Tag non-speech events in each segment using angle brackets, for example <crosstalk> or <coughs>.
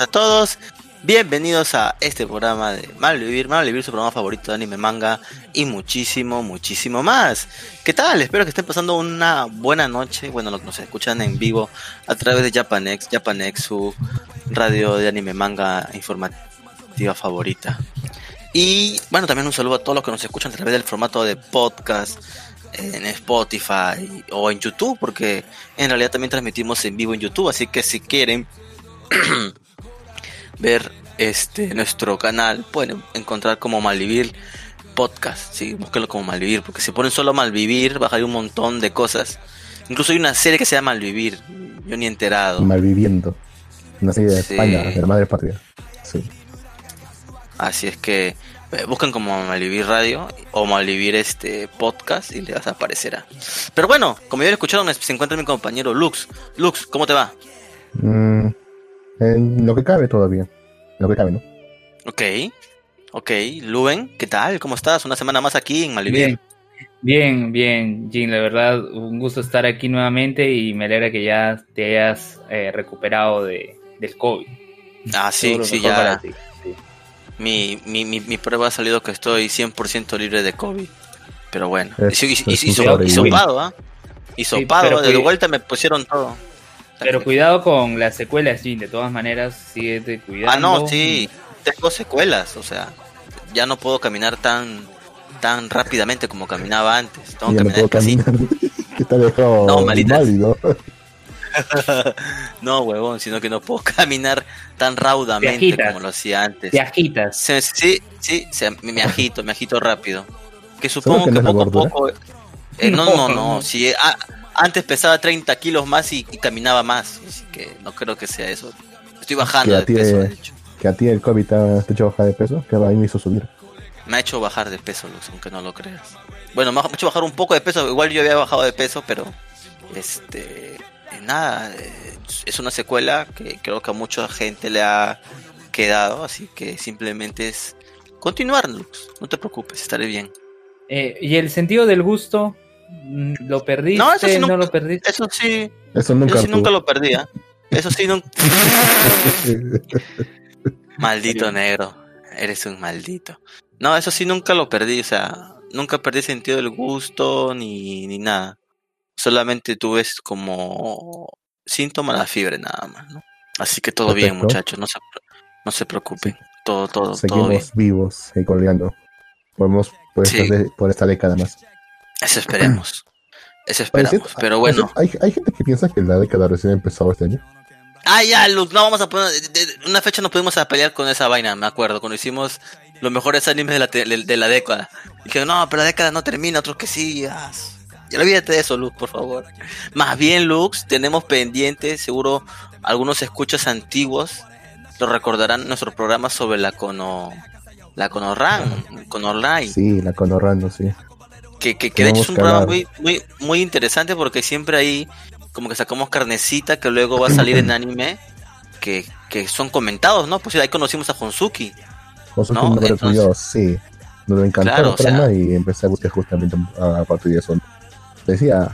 a todos. Bienvenidos a este programa de Malvivir, Malvivir, su programa favorito de anime, manga y muchísimo, muchísimo más. ¿Qué tal? Espero que estén pasando una buena noche. Bueno, los que nos escuchan en vivo a través de Japanex, Japanex, su radio de anime, manga informativa favorita. Y bueno, también un saludo a todos los que nos escuchan a través del formato de podcast en Spotify o en YouTube, porque en realidad también transmitimos en vivo en YouTube, así que si quieren <clears throat> ver este nuestro canal, pueden encontrar como Malvivir Podcast, sí, búsquenlo como Malvivir, porque si ponen solo Malvivir, baja un montón de cosas. Incluso hay una serie que se llama Malvivir, yo ni enterado. Malviviendo. Una serie de España, de la madre patria. Sí. Así es que eh, buscan como Malvivir Radio o Malvivir este podcast y les aparecerá. Pero bueno, como ya lo escucharon, se encuentra mi compañero Lux. Lux, ¿cómo te va? Mm, en lo que cabe todavía. En lo que cabe, ¿no? Ok, ok. Luben, ¿qué tal? ¿Cómo estás? Una semana más aquí en Malvivir. Bien, bien, Jin, la verdad, un gusto estar aquí nuevamente y me alegra que ya te hayas eh, recuperado de, del COVID. Ah, sí, sí, ya. Mi, mi, mi, mi, prueba ha salido que estoy 100% libre de COVID. Pero bueno. Es, y, y, y, sopado, ¿ah? Y sopado, de vuelta me pusieron todo. Pero cuidado con las secuelas, Jin. De todas maneras, sigue cuidando. Ah, no, sí. Tengo secuelas, o sea. Ya no puedo caminar tan tan rápidamente como caminaba antes. Tengo que caminar casi. <laughs> no, malitas. <laughs> no, huevón, sino que no puedo <laughs> caminar tan raudamente como lo hacía antes. Te agitas. Sí, sí, me, agito, me agito rápido. Que supongo que, poco a poco... Eh, no, no, no, si, ah, antes pesaba 30 kilos más y, caminaba más, así que no creo que sea eso. Estoy bajando de peso, de hecho. Que a ti el COVID te ha hecho bajar de peso, que a mí me hizo subir. Me ha hecho bajar de peso, Luz, aunque no lo creas. Bueno, me ha hecho bajar un poco de peso, igual yo había bajado de peso, pero este nada, eh, es una secuela que creo que a mucha gente le ha quedado, así que simplemente es continuar, no te preocupes, estaré bien. Eh, ¿Y el sentido del gusto? ¿Lo perdiste? No, eso sí, no nunca, lo perdiste. Eso sí, eso nunca, eso sí nunca lo perdía. Eso sí, nunca. <laughs> maldito negro, eres un maldito. No, eso sí nunca lo perdí, o sea, nunca perdí sentido del gusto ni, ni nada solamente tú ves como síntoma la fiebre nada más, ¿no? Así que todo bien, muchachos, no se, no se preocupen, todo, todo, Seguimos todo bien. vivos y colgando. Podemos por, sí. esta, por esta década más. Eso esperemos. Eso esperamos, pero bueno. Hay, hay gente que piensa que la década recién empezó este año. Ah, ya, Luz, no vamos a poner. una fecha nos pudimos a pelear con esa vaina, me acuerdo, cuando hicimos los mejores animes de la, de la década. Que no, pero la década no termina, otros que sí. Ah, ya olvídate de eso, Lux, por favor. Más bien, Lux, tenemos pendientes, seguro algunos escuchas antiguos lo recordarán nuestro programa sobre la Cono la Conorran, Conorline. Sí, la Conorran, sí. Que, que, que de hecho es un programa muy, muy, muy interesante porque siempre ahí como que sacamos carnecita que luego va a salir en <clears throat> anime que, que son comentados, ¿no? Pues ahí conocimos a Honsuki. Honsuki ¿no? Entonces, sí. Me encantó claro, la trama o sea, y empecé a buscar justamente a partir de eso decía,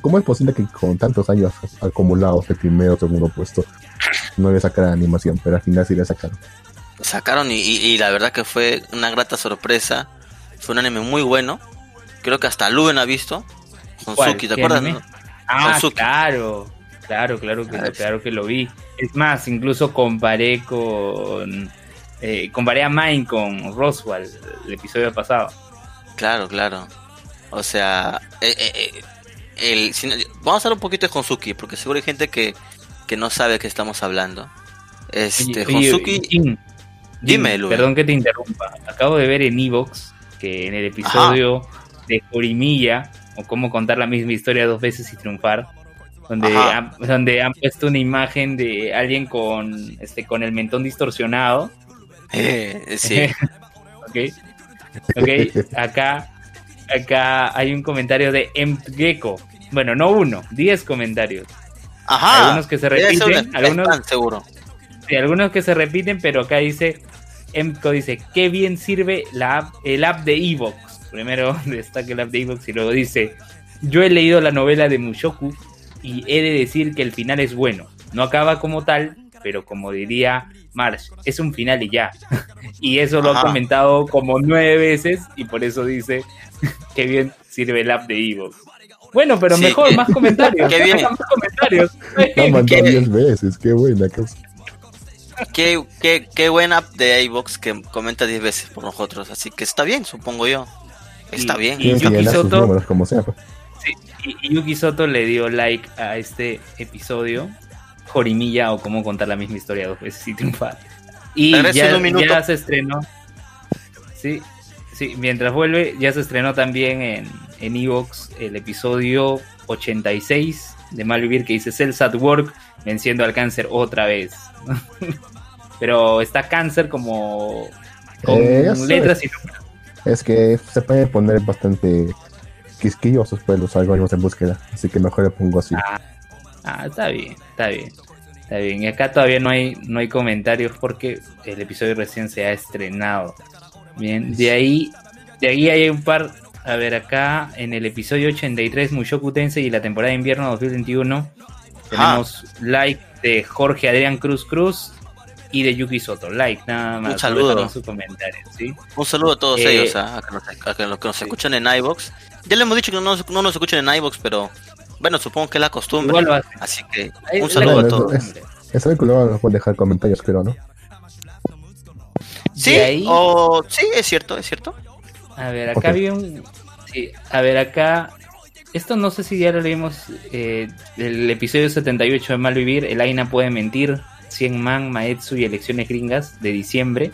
¿cómo es posible que con tantos años acumulados de primero o segundo puesto no le sacaran animación? Pero al final sí le sacaron. Sacaron y, y, y, la verdad que fue una grata sorpresa. Fue un anime muy bueno. Creo que hasta Luben ha visto. Honsuki, ¿te acuerdas? No? Ah, claro. Claro, claro que, claro que lo vi. Es más, incluso comparé con... Eh, comparé a Mine con Roswell el episodio pasado. Claro, claro. O sea, eh, eh, el, si, vamos a hablar un poquito de Honsuki, porque seguro hay gente que, que no sabe de qué estamos hablando. Este, oye, Honsuki. Oye, Jim, dime, Jim, Perdón que te interrumpa. Acabo de ver en Evox que en el episodio Ajá. De Jorimilla, o cómo contar la misma historia dos veces y triunfar, donde han, donde han puesto una imagen de alguien con este con el mentón distorsionado. Eh, sí. <laughs> ok. Ok, acá acá hay un comentario de Gecko. Bueno, no uno, diez comentarios. Ajá. Algunos que se repiten, algunos seguro. Sí, algunos que se repiten, pero acá dice Emco dice, qué bien sirve la app, el app de Evox. Primero <laughs> destaca el app de Evox y luego dice, yo he leído la novela de Mushoku y he de decir que el final es bueno. No acaba como tal, pero como diría Marsh, es un final y ya. <laughs> y eso lo ha comentado como nueve veces y por eso dice <laughs> que bien sirve el app de Evox. Bueno, pero mejor, más comentarios. Qué bien. Más comentarios. diez veces, qué buena Qué, qué, qué buena app de iVox que comenta 10 veces por nosotros, así que está bien, supongo yo. Está bien. Y Yuki Soto, como sea, pues. sí, y Yuki Soto le dio like a este episodio Jorimilla o cómo contar la misma historia dos veces y triunfar. Y ya, se estrenó. Sí, sí, mientras vuelve, ya se estrenó también en, en Evox el episodio 86 de Malvivir que dice Cells at Work venciendo al cáncer otra vez. <laughs> Pero está cáncer como con eh, letras y números. Es que se puede poner bastante quisquillosos pues los algoritmos en búsqueda, así que mejor le pongo así. Ah, ah, está bien, está bien. Está bien, y acá todavía no hay, no hay comentarios porque el episodio recién se ha estrenado. Bien, de ahí, de ahí hay un par. A ver, acá en el episodio 83, Mushoku Tensei y la temporada de invierno 2021, tenemos like de Jorge Adrián Cruz Cruz y de Yuki Soto. Like, nada más. Un saludo. Su comentario, Un saludo a todos eh, ellos, ¿ah? a, los que nos escuchan en iBox. Ya le hemos dicho que no, no nos escuchan en iBox, pero bueno, supongo que es la costumbre. Así que un saludo a todos. Es que luego pueden dejar comentarios, creo, ¿no? Sí, o sí, es cierto, es cierto. A ver, acá había un. Sí, a ver, acá. Esto no sé si ya lo leímos. Eh, el episodio 78 de Malvivir. El Aina puede mentir. 100 man, Maetsu y elecciones gringas de diciembre.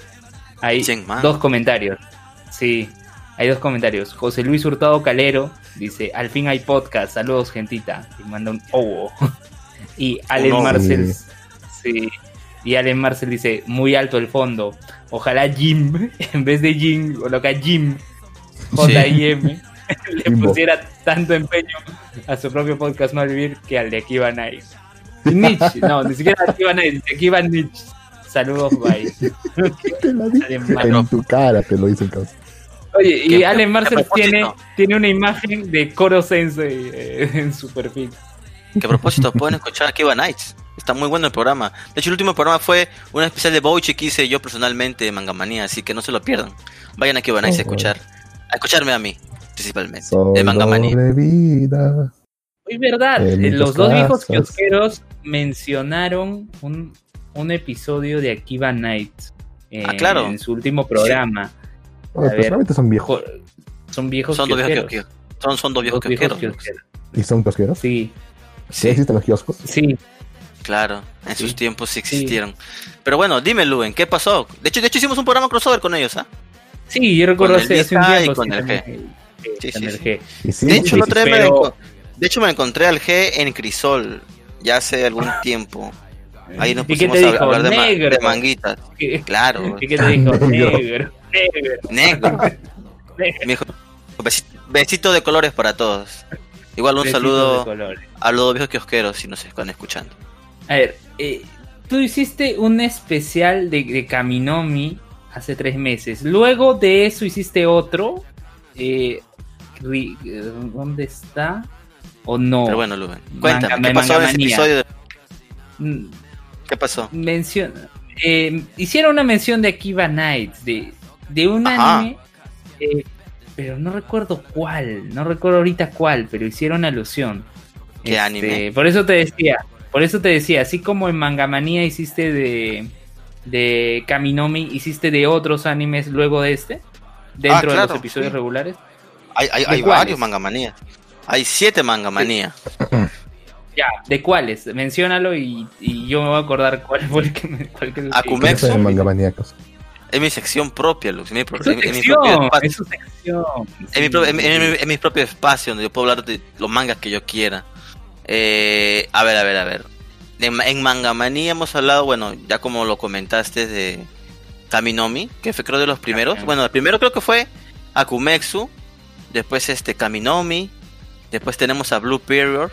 Hay dos comentarios. Sí, hay dos comentarios. José Luis Hurtado Calero dice: Al fin hay podcast. Saludos, gentita. Y manda un oh. <laughs> y Allen Marcel. Sí. Y Allen Marcel dice: Muy alto el fondo. Ojalá Jim, <laughs> en vez de Jim, coloca Jim. J-I-M. <laughs> le pusiera tanto empeño a su propio podcast Malvivir que al de Akiva Night. Nietzsche, no, ni siquiera Akiva Night, Akiva Nietzsche. Saludos, bye. en tu cara te lo hice entonces. Oye, y Allen Marcel tiene, tiene una imagen de Koro Sensei eh, en su perfil. Que a propósito, pueden escuchar aquí va Nights. Está muy bueno el programa. De hecho, el último programa fue una especial de Boichi que hice yo personalmente de Mangamanía, así que no se lo pierdan. Vayan aquí a Nights a escuchar. A escucharme a mí, principalmente. de Mangamanía. Es verdad, los dos viejos kiosqueros mencionaron un, un episodio de Akiva Nights ah, claro. en su último programa personalmente son viejos. Son viejos Son dos viejos Son, son dos viejos, kiosqueros. ¿Y son kiosqueros? Sí. ¿Sí, existen los kioscos? Sí. Claro, en sus tiempos sí existieron. Pero bueno, dime, Luen, ¿qué pasó? De hecho, de hecho hicimos un programa crossover con ellos, ¿ah? Sí, yo recuerdo hace, hace un tiempo. Y con el G. Sí, sí, sí. De hecho, de hecho, me encontré al G en Crisol ya hace algún <laughs> tiempo. Ahí nos pusimos a hablar de, de, manguitas. Claro. ¿Y qué te dijo? <laughs> Negro. Negro. Negro. besito de colores para todos. Igual un saludo a los viejos kiosqueros si nos están escuchando. A ver, eh, tú hiciste un especial de, de, Kaminomi hace tres meses. Luego de eso hiciste otro. Eh, ¿Dónde está? ¿O no? Pero bueno, cuéntame, ¿qué pasó en ese episodio? Mm, ¿Qué pasó? Eh, hicieron una mención de Akiva Nights, de, de un anime, eh, pero no recuerdo cuál, no recuerdo ahorita cuál, pero hicieron alusión. ¿Qué este, anime? Por eso te decía, por eso te decía, así como en Mangamanía hiciste de, de Kaminomi, hiciste de otros animes luego de este, dentro ah, de los episodios regulares. Hay, hay, hay varios Mangamanía. Hay siete Mangamanía. <clears throat> Ya, ¿de cuáles? Menciónalo y, y, yo me voy a acordar cuál fue el que me. Cuál que Akumexo. Es es mi sección propia, Lux. Es mi, propio espacio. Es su sección. Es mi, propio espacio donde yo puedo hablar de los mangas que yo quiera. Eh, a ver, a ver, a ver. En, en Mangamanía hemos hablado, bueno, ya como lo comentaste, de Kaminomi, que fue creo de los primeros. Bueno, el primero creo que fue Akumexu. Después este Kaminomi. Después tenemos a Blue Period.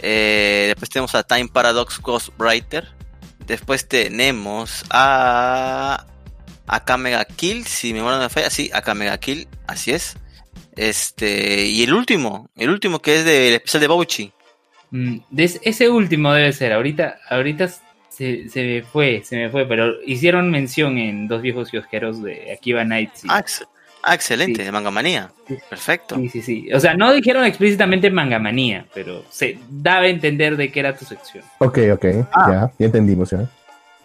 Eh, después tenemos a Time Paradox Ghostwriter. Después tenemos a Akamega Kill, si mi memoria no me falla, sí, Akamega Kill, así es. Este, y el último, el último que es del especial de Bouchi. Mm, ese último debe ser, ahorita, ahorita se, se, me fue, se me fue, pero hicieron mención en dos viejos kiosqueros de Akiba Nights. Ah, ah, excelente, de Mangamanía. Perfecto. Sí, sí, sí. O sea, no dijeron explícitamente Mangamanía, pero se daba a entender de qué era tu sección. Ok, ok, ah. ya, ya entendimos ya.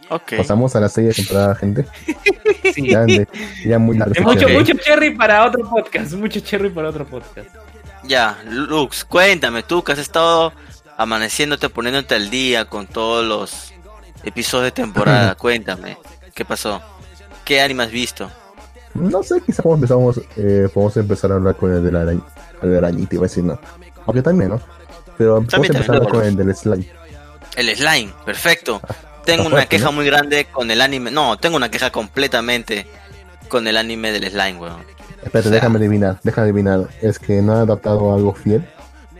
Okay. Pasamos a la serie de temporada, gente. <laughs> Sí. Ya, muy largo. Mucho, mucho cherry para otro podcast. Mucho cherry para otro podcast. Ya, Lux, cuéntame, tú que has estado amaneciéndote, poniéndote al día con todos los episodios de temporada. <clears throat> cuéntame, ¿qué pasó? ¿Qué anime has visto? No sé, quizás empezamos, eh, podemos empezar a hablar con el de la, arañ el arañita, iba a decir no. Aunque también, ¿no? Pero podemos empezar con el del slime. El slime, perfecto. Ah. Tengo una queja muy grande con el anime. No, tengo una queja completamente con el anime del slime, weón. Espérate, déjame adivinar, déjame adivinar. ¿Es que no ha adaptado algo fiel?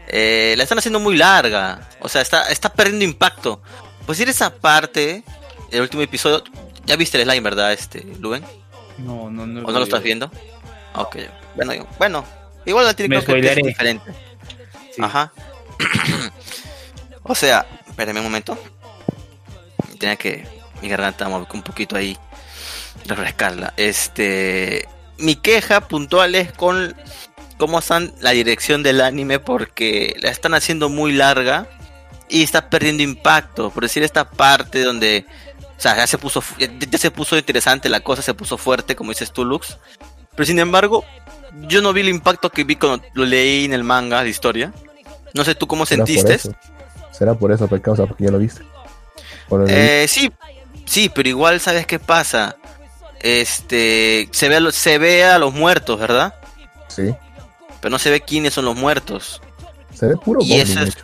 Eh, la están haciendo muy larga. O sea, está, está perdiendo impacto. Pues ir esa parte, el último episodio. Ya viste el slime, ¿verdad, este, Luben? No, no, no. ¿O no lo estás viendo? Ok. Bueno, bueno. Igual la tiene que es diferente. Ajá. <clears throat> o sea, espérame un momento tenía que mi garganta un poquito ahí refrescarla. Este, mi queja puntual es con cómo están la dirección del anime porque la están haciendo muy larga y está perdiendo impacto. Por decir esta parte donde, o sea, ya se puso, ya, se puso interesante la cosa, se puso fuerte, como dices tú, Lux. Pero sin embargo, yo no vi el impacto que vi cuando lo leí en el manga de historia. No sé tú cómo sentiste. Será por eso, por causa, porque ya lo viste. Eh, sí, sí, pero igual sabes qué pasa. Este, se ve, se ve a los muertos, ¿verdad? Sí. Pero no se ve quiénes son los muertos. Se ve puro goblins.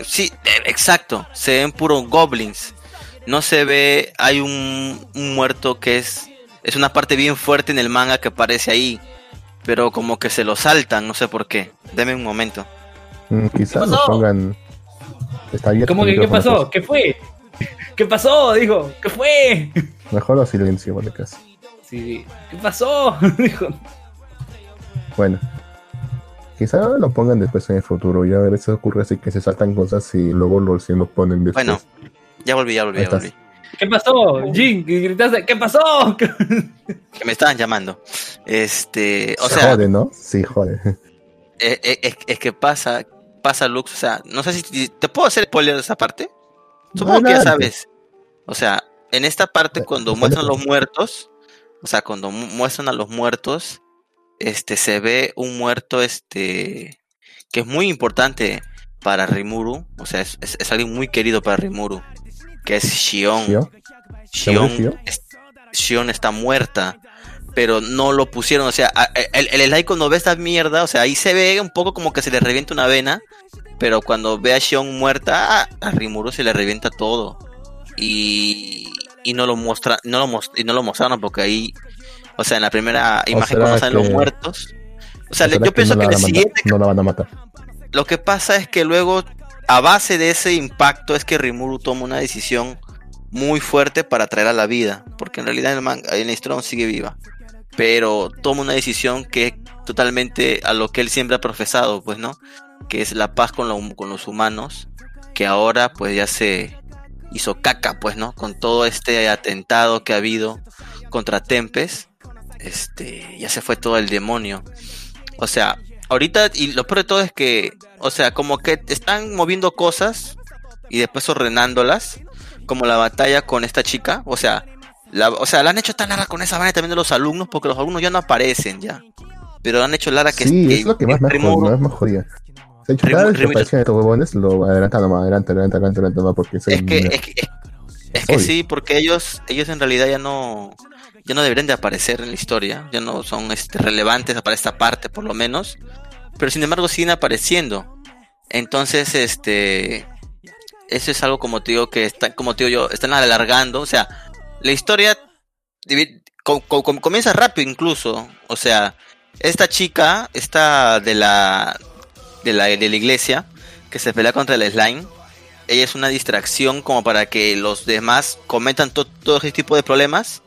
sí, eh, exacto. Se ven puro goblins. No se ve, hay un, muerto que es, es una parte bien fuerte en el manga que aparece ahí. Pero como que se lo saltan, no sé por qué. Deme un momento. Mm, quizás lo pongan. ¿Cómo que qué pasó? ¿Qué fue? <laughs> ¿Qué pasó? Dijo, ¿qué fue? Mejor lo silencio, por casi. Sí, ¿qué pasó? <laughs> Dijo. Bueno, quizá lo pongan después en el futuro. Ya a veces ocurre así que se saltan cosas y luego lo, si lo ponen después. Bueno, ya volví, ya volví, ya volví. ¿Qué pasó? Jin, gritaste, ¿qué pasó? <laughs> que me estaban llamando. Este, o se sea. Jode, ¿no? Sí, jode. Es, eh, eh, es, que pasa, pasa Lux, o sea, no sé si te puedo hacer spoiler de esa parte. Supongo que ya sabes. O sea, en esta parte cuando muestran los muertos, o sea, cuando muestran a los muertos, este se ve un muerto este que es muy importante para Rimuru, o sea, es, es, alguien muy querido para Rimuru, que es Shion. Shion, Shion está muerta, pero no lo pusieron, o sea, el, el like cuando ve esta mierda, o sea, ahí se ve un poco como que se le revienta una vena, pero cuando ve a Shion muerta, a Rimuru se le revienta todo. Y, y no lo muestra, no lo y no lo mostraron porque ahí, o sea, en la primera imagen cuando salen los muertos. O sea, yo pienso que el siguiente no la van a matar. Lo que pasa es que luego, a base de ese impacto, es que Rimuru toma una decisión muy fuerte para traer a la vida. Porque en realidad el manga, en la sigue viva. Pero toma una decisión que totalmente a lo que él siempre ha profesado, pues, ¿no? que es la paz con, con los humanos, que ahora pues ya se hizo caca, pues, ¿no? Con todo este atentado que ha habido contra Tempest, este, ya se fue todo el demonio. O sea, ahorita, y lo peor de todo es que, o sea, como que están moviendo cosas y después ordenándolas, como la batalla con esta chica, o sea, la, o sea, la han hecho tan larga con esa vaina también de los alumnos, porque los alumnos ya no aparecen ya. Pero han hecho larga que... Sí, es lo que más me, jodía. Hecho, cada vez que aparecen estos huevones, lo adelantan nomás, adelante, adelante, adelante nomás, porque es que, es que, es que sí, porque ellos, ellos en realidad ya no, ya no deberían de aparecer en la historia, ya no son este, relevantes para esta parte, por lo menos, pero sin embargo siguen apareciendo. Entonces, este, eso es algo como te digo que está, como te yo, están alargando, o sea, la historia comienza rápido incluso, o sea, esta chica, esta de la de la, de la iglesia que se pelea contra el slime. Ella es una distracción como para que los demás cometan todo ese tipo de problemas.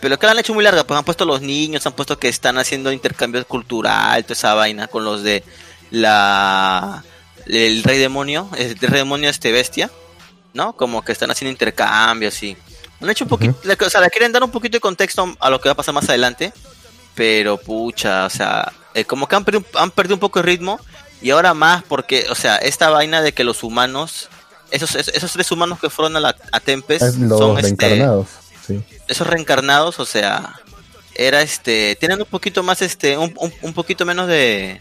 Pero que la han hecho muy larga, pues han puesto los niños, han puesto que están haciendo intercambio cultural, toda esa vaina con los de la el rey demonio, el rey demonio este bestia, ¿no? Como que están haciendo intercambios y han hecho un poquito, o sea, le quieren dar un poquito de contexto a lo que va a pasar más adelante, pero pucha, o sea, eh, como que han perdido, han perdido un poco el ritmo y ahora más porque, o sea, esta vaina de que los humanos, esos, esos tres humanos que fueron a, la, a Tempest son este, esos reencarnados, o sea, era este, tienen un poquito más este, un, un, poquito menos de,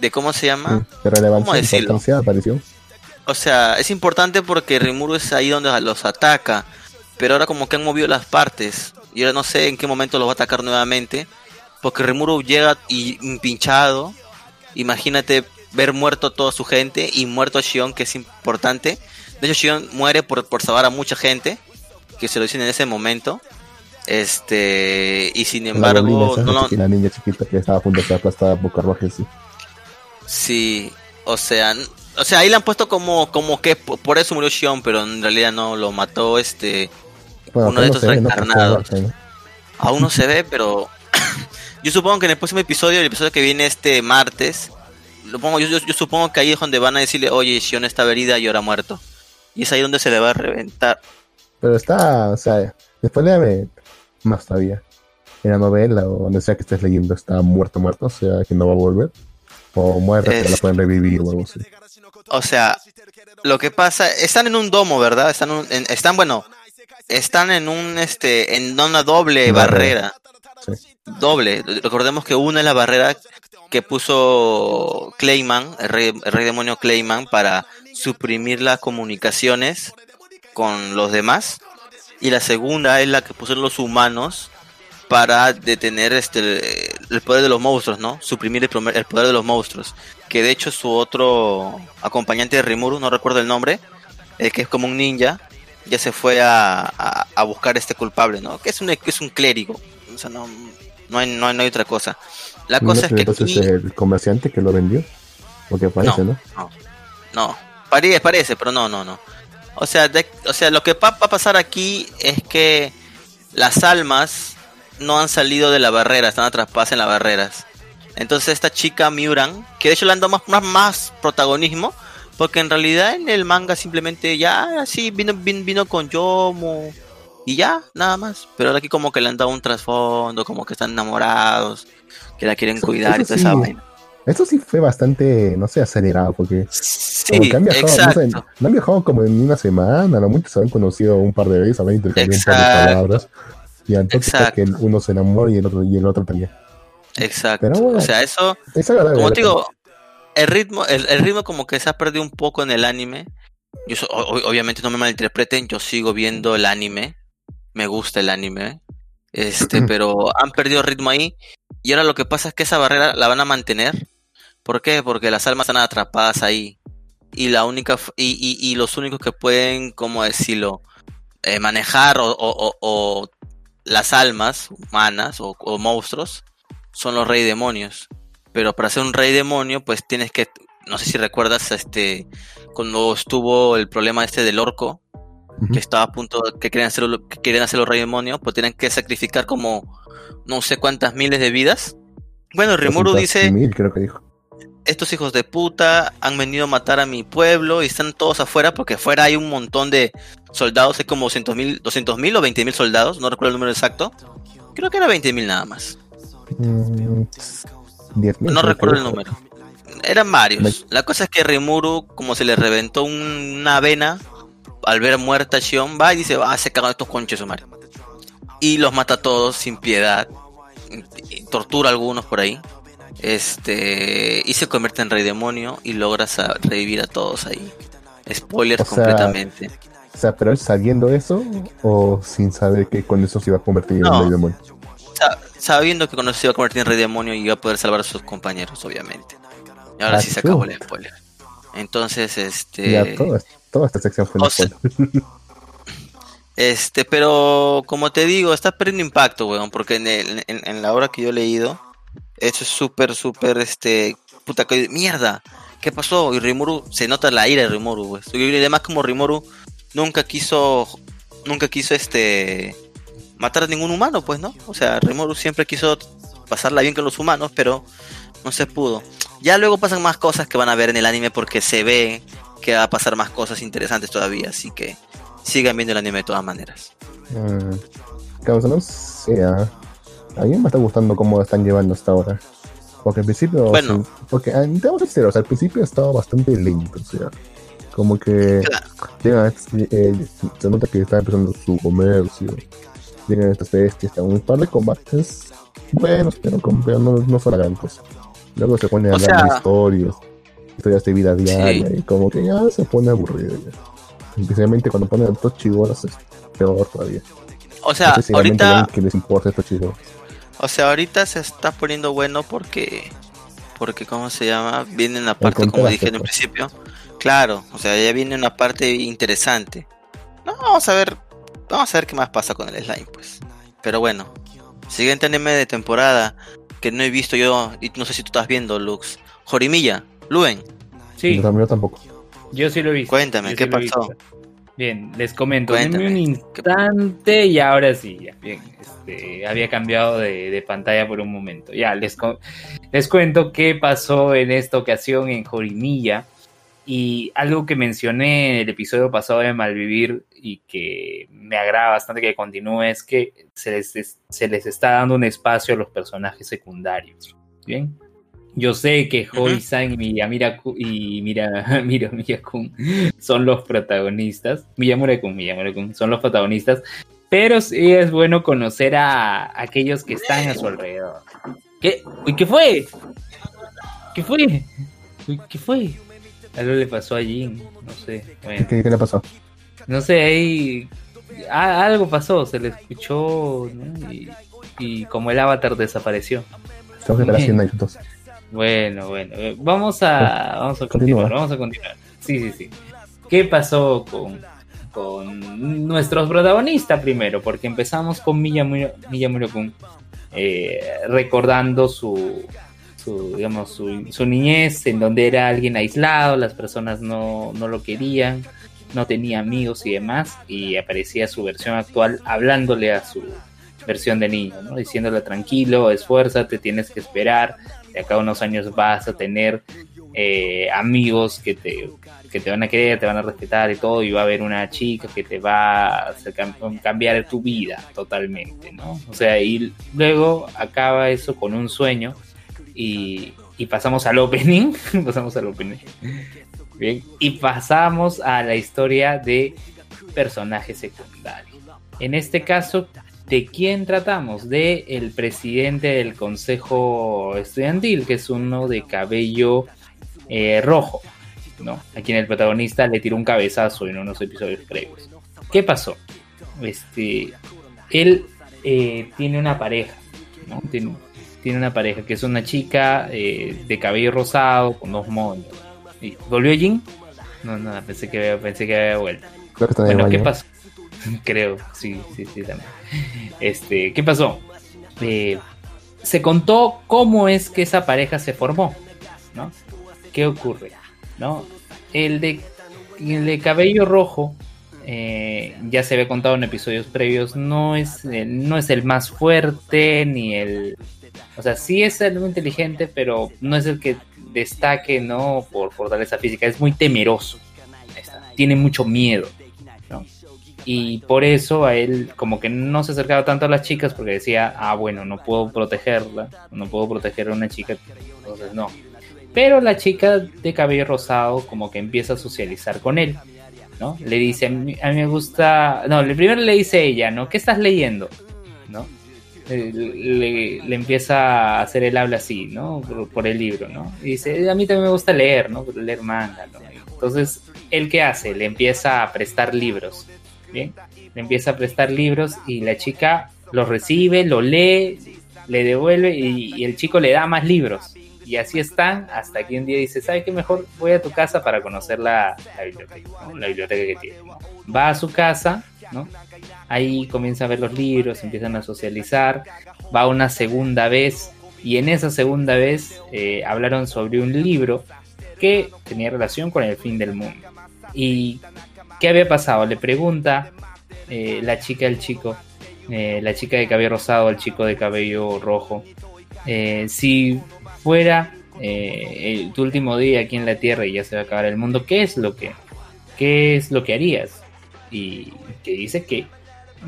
de cómo se llama, de relevancia, aparición. O sea, es importante porque Rimuru es ahí donde los ataca, pero ahora como que han movido las partes y ahora no sé en qué momento los va a atacar nuevamente, porque Rimuru llega y pinchado, imagínate ver muerto toda su gente y muerto Shion, que es importante. De hecho, Shion muere por, por salvar a mucha gente que se lo dicen en ese momento. Este, y sin embargo, la, no, la niña chiquita que estaba a punto de ser aplastada por carruajes, sí. Sí, o sea, o sea, ahí le han puesto como, como que por eso murió Shion, pero en realidad no lo mató este uno de estos reencarnados. Aún no se ve, pero <coughs> yo supongo que en el próximo episodio, el episodio que viene este martes, lo pongo, yo, yo, supongo que ahí es donde van a decirle, oye, Shion está herida y ahora muerto. Y es ahí donde se le va a reventar. Pero está, o sea, después de más todavía. En la novela o donde sea que estés leyendo, está muerto, muerto, o sea, que no va a volver. O muerta, pero la pueden revivir o algo así. O sea, lo que pasa, están en un domo, ¿verdad? Están, están bueno, están en un, este, en una doble barrera. Doble. Recordemos que una es la barrera que puso Clayman, el rey, el rey demonio Clayman, para suprimir las comunicaciones con los demás. Y la segunda es la que pusieron los humanos para detener este el poder de los monstruos, ¿no? Suprimir el, poder de los monstruos. Que de hecho su otro acompañante de Rimuru, no recuerdo el nombre, el que es como un ninja, ya se fue a, a, buscar este culpable, ¿no? Que es un, que es un clérigo. O sea, no, no, hay, no, hay, otra cosa. La cosa es que. Entonces el comerciante que lo vendió. Porque parece, ¿no? No, no. Parece, parece, pero no, no, no. O sea, o sea, lo que va a pasar aquí es que las almas no han salido de la barrera, están atrapadas en las barreras. Entonces esta chica Miuran, que de hecho le han dado más, más, protagonismo, porque en realidad en el manga simplemente ya así vino, vino, con Yomo y ya, nada más. Pero ahora aquí como que le han dado un trasfondo, como que están enamorados, que la quieren cuidar y toda esa vaina. Eso sí fue bastante, no sé, acelerado, porque sí, como que han viajado, no, han viajado como en una semana, no muchos se han conocido un par de veces, habían intercambiado un par de palabras. Y entonces que uno se enamora y el otro, y el otro también. Exacto. o sea, eso, como te digo, el ritmo, el, ritmo como que se ha perdido un poco en el anime. Yo obviamente no me malinterpreten, yo sigo viendo el anime. Me gusta el anime. Este, pero han perdido ritmo ahí. Y ahora lo que pasa es que esa barrera la van a mantener. ¿Por qué? Porque las almas están atrapadas ahí. Y la única y, y, los únicos que pueden, como decirlo, eh, manejar o, o, las almas humanas o, monstruos son los rey demonios. Pero para ser un rey demonio, pues tienes que, no sé si recuerdas, este, cuando estuvo el problema este del orco, que estaba a punto, que querían hacer, que querían hacer los rey demonios, pues tienen que sacrificar como no sé cuántas miles de vidas. Bueno, Rimuru dice... creo que dijo. Estos hijos de puta han venido a matar a mi pueblo y están todos afuera porque afuera hay un montón de soldados, hay como 200 mil 200 mil o 20 mil soldados, no recuerdo el número exacto. Creo que era 20 mil nada más. Mm, no recuerdo el número. Eran varios. La cosa es que Rimuru, como se le reventó una vena al ver muerta a Shion, va y dice, va, se cagan estos conches, Mario y los mata a todos sin piedad. Tortura a algunos por ahí. Este y se convierte en rey demonio y logras revivir a todos ahí. Spoilers completamente. O sea, pero él sabiendo eso o sin saber que con eso se iba a convertir en rey demonio. Sabiendo que con eso se iba a convertir en rey demonio y iba a poder salvar a sus compañeros, obviamente. Y ahora sí se acabó el spoiler. Entonces, este. Toda, esta sección fue un spoiler. <laughs> Este, pero como te digo, está perdiendo impacto, weón, porque en, en, la obra que yo he leído, eso es súper, súper, este, puta, que mierda, ¿qué pasó? Y Rimuru, se nota la ira de Rimuru, güey. Y además como Rimuru nunca quiso, nunca quiso, este, matar a ningún humano, pues, ¿no? O sea, Rimuru siempre quiso pasarla bien con los humanos, pero no se pudo. Ya luego pasan más cosas que van a ver en el anime porque se ve que va a pasar más cosas interesantes todavía, así que sigan viendo el anime de todas maneras. Mm, no sea, a mí me está gustando cómo lo están llevando hasta ahora. Porque al principio, bueno, porque ah, ser al principio estaba bastante lento, o sea, como que eh, se nota que está empezando su comercio, llegan estas bestias, un par de combates buenos, pero, no, no son la gran cosa. Luego se pone a hablar de historias, historias de vida diaria, y como que ya se pone aburrido. Ya. Especialmente cuando ponen estos chivoros es peor todavía. O sea, ahorita. Que les importa estos chivoros. O sea, ahorita se está poniendo bueno porque. Porque, ¿cómo se llama? Viene una parte, como dije en un pues. principio. Claro, o sea, ya viene una parte interesante. No, vamos a ver. Vamos a ver qué más pasa con el slime, pues. Pero bueno, siguiente anime de temporada que no he visto yo, y no sé si tú estás viendo, Lux. Jorimilla, Luen. Sí. Yo tampoco. Yo sí lo he visto. Cuéntame, ¿qué pasó? Bien, les comento. en un instante y ahora sí, ya, bien. Este, había cambiado de, pantalla por un momento. Ya, les, les cuento qué pasó en esta ocasión en Jorimilla. Y algo que mencioné en el episodio pasado de Malvivir y que me agrada bastante que continúe es que se les, se les está dando un espacio a los personajes secundarios. Bien. Yo sé que Hoi-san y Miyamura y <laughs> Mira, Mira, kun son los protagonistas. Miyamura-kun, Miyamura-kun son los protagonistas. Pero sí es bueno conocer a aquellos que están a su alrededor. ¿Qué? Uy, ¿qué fue? ¿Qué fue? Uy, ¿qué fue? Algo le pasó a Jin, no sé. ¿Qué, le pasó? No sé, ahí algo pasó, se le escuchó y, como el avatar desapareció. Bueno, bueno, eh, vamos a, vamos a continuar, vamos a continuar. Sí, sí, sí. ¿Qué pasó con, con nuestros protagonistas primero? Porque empezamos con Miyamuro-kun eh, recordando su, su, digamos, su, niñez, en donde era alguien aislado, las personas no, no lo querían, no tenía amigos y demás, y aparecía su versión actual hablándole a su versión de niño, ¿no? diciéndole tranquilo, esfuérzate, tienes que esperar, de acá a unos años vas a tener eh, amigos que te, que te van a querer, te van a respetar y todo, y va a haber una chica que te va a cambiar tu vida totalmente, ¿no? O sea, y luego acaba eso con un sueño y, pasamos al opening. <laughs> pasamos al opening. Bien. Y pasamos a la historia de personajes secundarios. En este caso, ¿de quién tratamos? De el presidente del consejo estudiantil, que es uno de cabello eh, rojo. ¿no? A quien el protagonista le tiró un cabezazo en unos episodios previos. ¿Qué pasó? Este, él eh, tiene una pareja, ¿no? Tiene, tiene una pareja que es una chica eh, de cabello rosado con dos moños. ¿Y ¿Volvió Jin? No, no, pensé que, pensé que había vuelto. bueno, ¿qué pasó? <laughs> Creo, sí, sí, sí, también. Este, ¿qué pasó? Eh, se contó cómo es que esa pareja se formó, ¿no? ¿Qué ocurre? ¿No? El de, el de cabello rojo, eh, ya se había contado en episodios previos, no es, no es el más fuerte ni el o sea, sí es inteligente, pero no es el que destaque, ¿no? Por fortaleza física. Es muy temeroso. Tiene mucho miedo. Y por eso a él como que no se acercaba tanto a las chicas porque decía, ah, bueno, no puedo protegerla, no puedo proteger a una chica, entonces no. Pero la chica de cabello rosado como que empieza a socializar con él, ¿no? Le dice, a mí, me gusta, no, primero le dice ella, ¿no? ¿Qué estás leyendo? ¿No? le, empieza a hacer el habla así, ¿no? Por, el libro, ¿no? Y dice, a mí también me gusta leer, ¿no? Leer manga, ¿no? Entonces, ¿él qué hace? Le empieza a prestar libros, ¿bien? Le empieza a prestar libros y la chica los recibe, lo lee, le devuelve y, el chico le da más libros. Y así están hasta que un día dice, ¿sabes qué? Mejor voy a tu casa para conocer la, biblioteca, La biblioteca que tiene. Va a su casa, ¿no? Ahí comienza a ver los libros, empiezan a socializar, va una segunda vez y en esa segunda vez eh, hablaron sobre un libro que tenía relación con el fin del mundo. ¿Y qué había pasado? Le pregunta eh, la chica al chico, eh, la chica de cabello rosado, el chico de cabello rojo, eh, si fuera eh, tu último día aquí en la Tierra y ya se va a acabar el mundo, ¿qué es lo que, qué es lo que harías? Y que dice que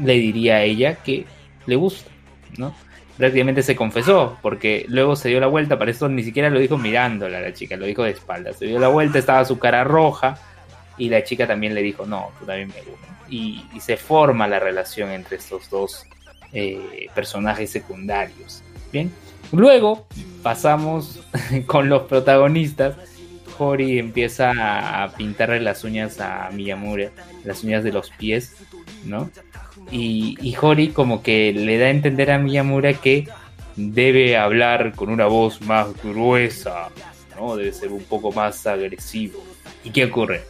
le diría a ella que le gusta, ¿no? Prácticamente se confesó, porque luego se dio la vuelta, para eso ni siquiera lo dijo mirándola la chica, lo dijo de espaldas. Se dio la vuelta, estaba su cara roja, y la chica también le dijo, no, tú también me gusta. Y, se forma la relación entre estos dos eh, personajes secundarios. Bien, luego pasamos <laughs> con los protagonistas. Hori empieza a pintarle las uñas a Miyamura, las uñas de los pies, ¿no? Y, y Hori como que le da a entender a Miyamura que debe hablar con una voz más gruesa, ¿no? Debe ser un poco más agresivo. ¿Y qué ocurre?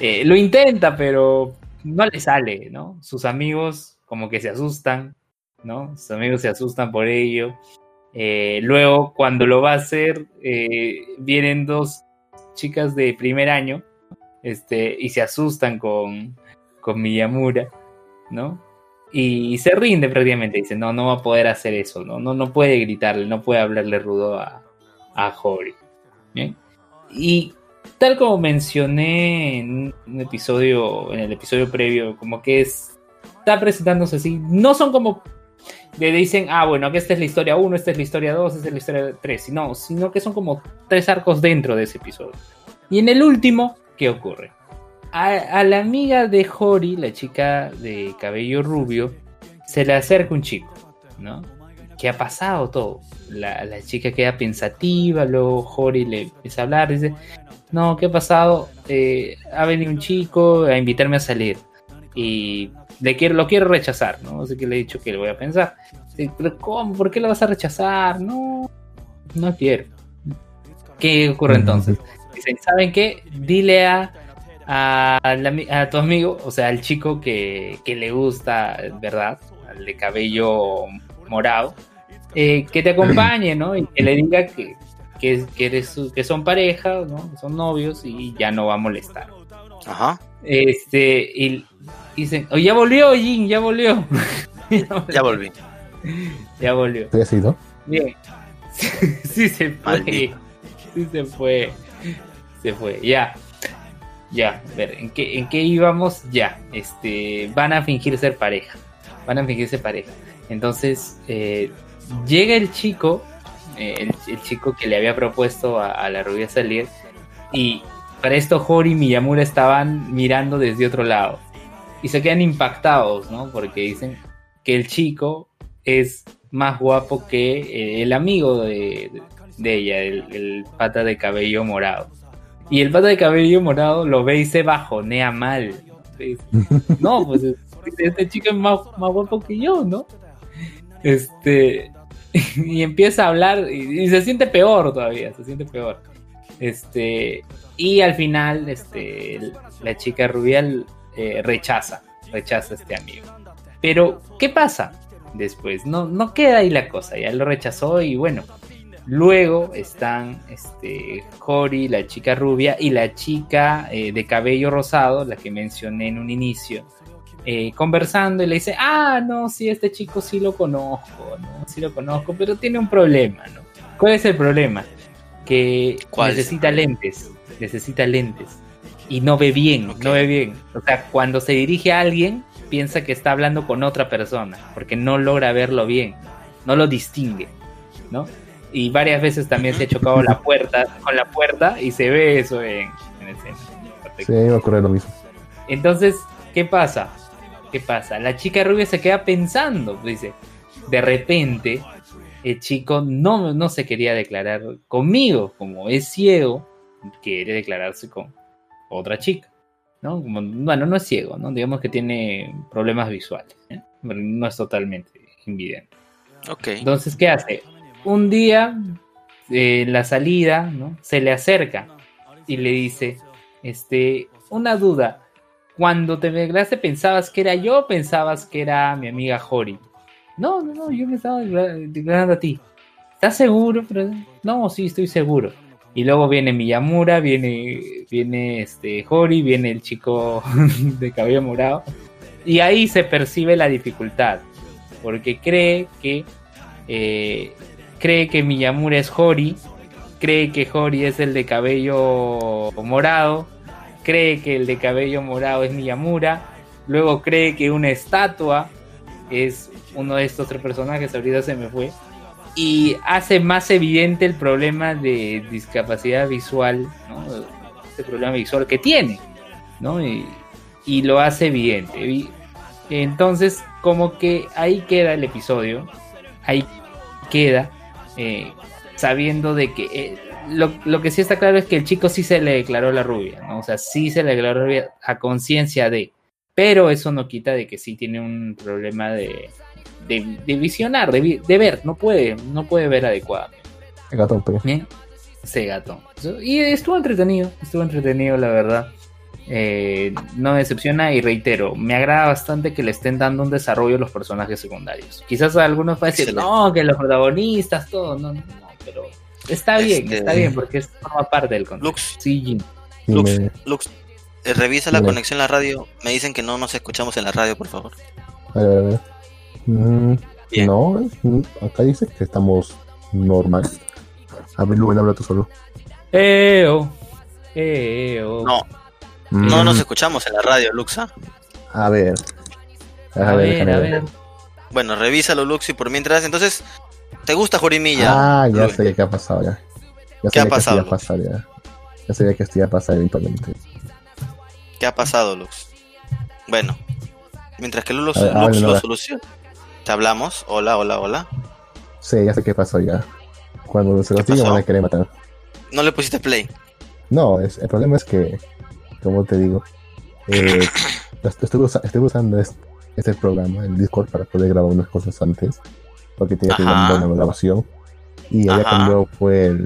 Eh, lo intenta, pero no le sale, ¿no? Sus amigos como que se asustan, ¿no? Sus amigos se asustan por ello. Eh, luego, cuando lo va a hacer, eh, vienen dos chicas de primer año este, y se asustan con, con Miyamura, ¿no? Y, se rinde prácticamente, dice, no, no va a poder hacer eso, no, no, no puede gritarle, no puede hablarle rudo a, a Hori. ¿bien? Y tal como mencioné en un episodio, en el episodio previo, como que es, está presentándose así, no son como le dicen, ah, bueno, que esta es la historia 1, esta es la historia 2, esta es la historia 3, no, sino que son como tres arcos dentro de ese episodio. Y en el último, ¿qué ocurre? A, la amiga de Hori, la chica de cabello rubio, se le acerca un chico, ¿no? ¿Qué ha pasado todo? La, chica queda pensativa, luego Hori le empieza a hablar, dice, no, ¿qué ha pasado? Eh, ha venido un chico a invitarme a salir y le quiero, lo quiero rechazar, ¿no? Así que le he dicho que le voy a pensar. ¿cómo? ¿Por qué lo vas a rechazar? No, no quiero. ¿Qué ocurre entonces? Dicen, ¿saben qué? Dile a, a, tu amigo, o sea, al chico que, que, le gusta, ¿verdad? Al de cabello morado, eh, que te acompañe, <clears throat> ¿no? Y que le diga que, que, que son pareja, ¿no? son novios y ya no va a molestar. Ajá. Este, y dicen, oh, ya volvió, Jin, ya volvió. <laughs> ya volví. Ya volvió. ¿Te has ido? Bien. <laughs> sí se fue. Sí se fue. Se fue. Ya. Ya. A ver, ¿en qué, ¿en qué íbamos? Ya. Este, van a fingir ser pareja. Van a fingir ser pareja. Entonces, eh, llega el chico eh, el, chico que le había propuesto a, la rubia salir. Y para esto Hori y Miyamura estaban mirando desde otro lado. Y se quedan impactados, ¿no? Porque dicen que el chico es más guapo que eh, el amigo de, ella, el, pata de cabello morado. Y el pata de cabello morado lo ve y se bajonea mal. <laughs> no, pues este chico es más, más guapo que yo, ¿no? Este, <laughs> y empieza a hablar y, se siente peor todavía, se siente peor. Este, y al final, este, la chica rubial eh, rechaza, rechaza a este amigo. Pero, ¿qué pasa? Después, no, no queda ahí la cosa, ya lo rechazó y bueno, luego están este, Jory, la chica rubia, y la chica eh, de cabello rosado, la que mencioné en un inicio, eh, conversando y le dice, ah, no, sí, este chico sí lo conozco, ¿no? Sí lo conozco, pero tiene un problema, ¿no? ¿Cuál es el problema? Que necesita lentes, necesita lentes y no ve bien, no ve bien. O sea, cuando se dirige a alguien, piensa que está hablando con otra persona, porque no logra verlo bien, no lo distingue, ¿no? Y varias veces también se ha chocado la puerta con la puerta y se ve eso en, el centro. Sí, va a ocurrir lo mismo. Entonces, ¿qué pasa? ¿Qué pasa? La chica rubia se queda pensando, dice, de repente el chico no, no se quería declarar conmigo, como es ciego, quiere declararse con otra chica, ¿no? bueno, no es ciego, ¿no? Digamos que tiene problemas visuales, ¿eh? no es totalmente invidente. Entonces, ¿qué hace? Un día, en la salida, ¿no? Se le acerca y le dice, este, una duda, cuando te declaraste pensabas que era yo, pensabas que era mi amiga Hori. No, no, no, yo me estaba declarando a ti. ¿Estás seguro? No, sí, estoy seguro. Y luego viene Miyamura, viene, viene este Hori, viene el chico <laughs> de cabello morado. Y ahí se percibe la dificultad, porque cree que eh, cree que Miyamura es Hori, cree que Hori es el de cabello morado, cree que el de cabello morado es Miyamura, luego cree que una estatua es uno de estos tres personajes, ahorita se me fue, y hace más evidente el problema de discapacidad visual, ¿no? este problema visual que tiene, ¿no? Y, y lo hace evidente. entonces, como que ahí queda el episodio, ahí queda, eh, sabiendo de que eh, lo, que sí está claro es que el chico sí se le declaró la rubia, ¿no? O sea, sí se le declaró la rubia a conciencia de, pero eso no quita de que sí tiene un problema de, de, visionar, de, ver, no puede, no puede ver adecuadamente. Gato, pues. Bien, se gato. Y estuvo entretenido, estuvo entretenido, la verdad. Eh, no me decepciona y reitero, me agrada bastante que le estén dando un desarrollo a los personajes secundarios. Quizás algunos pueden decir, no, que los protagonistas, todo, no, no, pero está bien, este, está bien, porque es forma parte del contexto. Lux, sí, Lux, Lux, eh, revisa la conexión en la radio. Me dicen que no nos escuchamos en la radio, por favor. A ver, a ver. Mm, no, acá dice que estamos normal. A ver, Luven, habla tú solo. Eo. Eo. No. No nos mm. escuchamos en la radio, Luxa. A ver. A, ver, a ver. Bueno, revísalo, Luxi, por mientras. Entonces, ¿te gusta Jorimilla? Ah, ya sé qué ha pasado ya. ya ¿Qué ha pasado? Que ya. ya sabía que esto iba a pasar eventualmente. ¿Qué ha pasado, Lux? Bueno, mientras que Lux, Lux lo soluciona. Te hablamos. Hola, hola, hola. Sí, ya sé qué pasó ya. Cuando se lo diga van a querer matar. ¿No le pusiste play? No, es, el problema es que como te digo, eh, <coughs> estoy, usando este, programa, el Discord, para poder grabar unas cosas antes, porque tenía que una grabación. Y allá cambió fue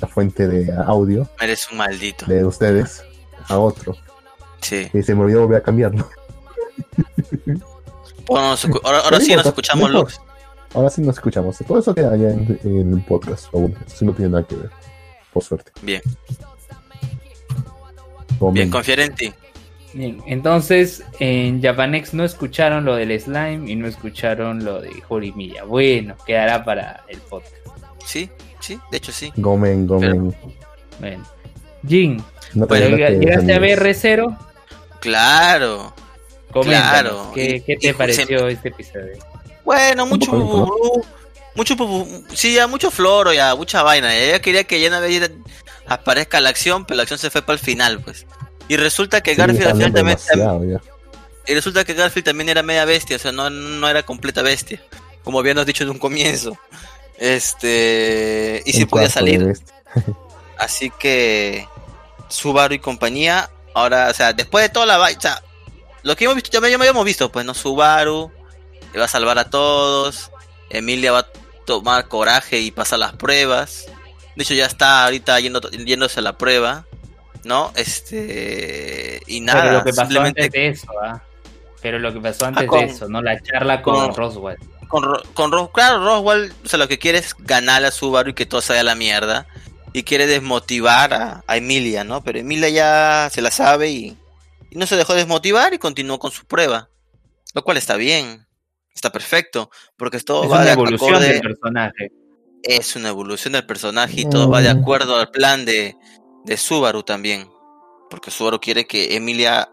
la fuente de audio. Eres un maldito. De ustedes a otro. Sí. Y se me olvidó volver a cambiarlo. Bueno, ahora, sí nos escuchamos, Lux. Ahora sí nos escuchamos. Todo eso queda allá en, el podcast. Aún. Eso no tiene nada que ver. Por suerte. Bien. Bien, confiar en ti. Bien, entonces en Japanex no escucharon lo del slime y no escucharon lo de Jorimilla. Bueno, quedará para el podcast. Sí, sí, de hecho sí. Gomen, gomen. bueno. Jin, ¿llegaste a ver R0? Claro. claro. ¿qué, ¿qué, te pareció este episodio? Bueno, mucho mucho sí, ya mucho floro, ya mucha vaina. Ella quería que ya vez aparezca la acción, pero la acción se fue para el final, pues. Y resulta que Garfield al final también. Y resulta que Garfield también era media bestia, o sea, no, no era completa bestia. Como habíamos dicho en un comienzo. Este. Y si podía salir. <laughs> Así que. Subaru y compañía. Ahora, o sea, después de toda la vaina. O sea, lo que hemos visto, ya, ya habíamos visto, pues, ¿no? Subaru. va a salvar a todos. Emilia va a tomar coraje y pasar las pruebas. De hecho, ya está ahorita yendo, yéndose a la prueba, ¿no? Este. Y nada. Pero lo que pasó antes de eso, ¿ah? Pero lo que pasó antes de eso, ¿no? La charla con, Roswell. Con, con claro, Roswell, o sea, lo que quiere es ganar a Subaru y que todo salga a la mierda. Y quiere desmotivar a, Emilia, ¿no? Pero Emilia ya se la sabe y, y no se dejó desmotivar y continuó con su prueba. Lo cual está bien. Está perfecto. Porque todo va una evolución del personaje es una evolución del personaje y todo va de mm. acuerdo al plan de, de Subaru también. Porque Subaru quiere que Emilia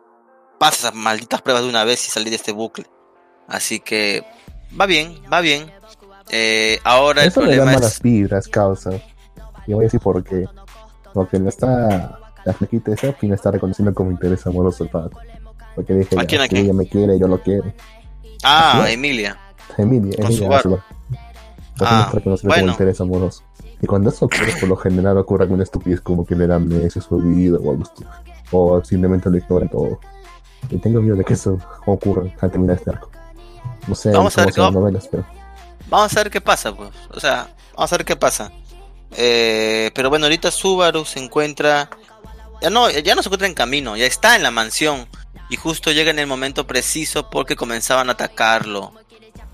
pase esas malditas pruebas de una vez y salir de este bucle. Así que va bien, va bien. Eh, ahora Eso el problema le es... las causa. Y voy a decir por qué. Porque no está la flequita esa, fin está reconociendo como interés amoroso el padre. Porque dije, ¿A quién, ella me quiere, yo lo quiero. Ah, Emilia. Emilia, Emilia. Ah, bueno. interés amoroso. Y cuando eso ocurre, por lo general ocurre alguna estupidez como que le dan meses su vida o algo así. O simplemente lo ignoran todo. Y tengo miedo de que eso ocurra al terminar este arco. No sé vamos a ver qué novelas, pero... Vamos a ver qué pasa, pues. O sea, vamos a ver qué pasa. Eh, pero bueno, ahorita Subaru se encuentra. Ya no, ya no se encuentra en camino, ya está en la mansión. Y justo llega en el momento preciso porque comenzaban a atacarlo.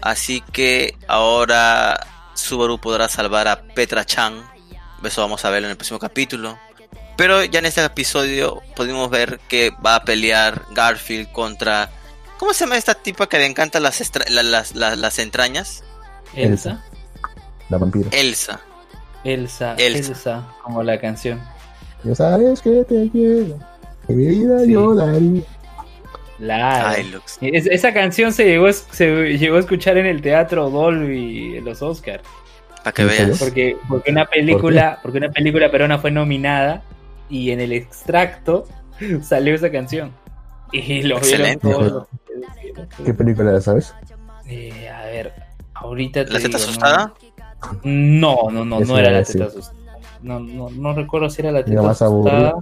Así que ahora Subaru podrá salvar a Petra Chan. Eso vamos a ver en el próximo capítulo. Pero ya en este episodio pudimos ver que va a pelear Garfield contra ¿Cómo se llama esta tipa que le encanta las, las, las, entrañas? Elsa. La vampira. Elsa. Elsa. Elsa. como la canción. Ya sabes que te quiero. Que mi vida yo esa canción se llegó, se llegó a escuchar en el teatro Dolby en los Oscars. Para que veas. Porque, porque una película, porque una película peruana fue nominada y en el extracto <laughs> salió esa canción. Y lo Excelente. vieron ¿Qué película era, sabes? Eh, a ver, ahorita te ¿La teta asustada? No, no, no, no era la teta asustada. No, no, no recuerdo si era la teta asustada.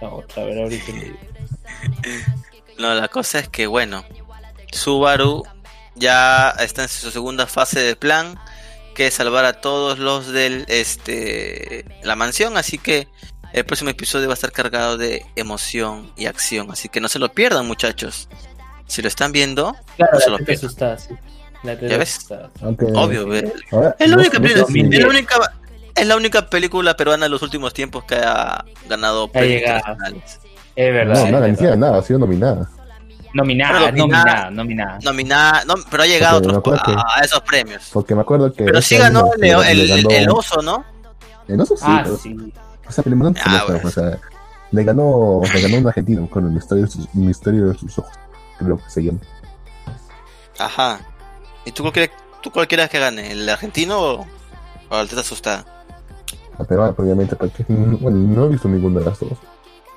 No, otra, vez ahorita <laughs> No, la cosa es que, bueno, Subaru ya está en su segunda fase de plan, que es salvar a todos los del este la mansión, así que el próximo episodio va a estar cargado de emoción y acción, así que no se lo pierdan, muchachos. Si lo están viendo, no se lo pierdan. ¿Ya ves? Obvio, es, la única, es, la única, película peruana de los últimos tiempos que ha ganado premios es verdad. No, nada, ni siquiera nada, ha sido nominada. Nominada, nominada, nominada. Nominada, no, pero ha llegado a, esos premios. Porque me acuerdo que. Pero sí ganó el, el, oso, ¿no? El oso sí. Ah, sí. O sea, primero ah, o sea, le ganó, le ganó un argentino con el misterio de sus, misterio de sus ojos, creo que se llama. Ajá. ¿Y tú cuál quieres, tú cuál quieres que gane? ¿El argentino o, o el teta asustada? La peruana, obviamente, porque <laughs> bueno, no he visto ninguna de las dos.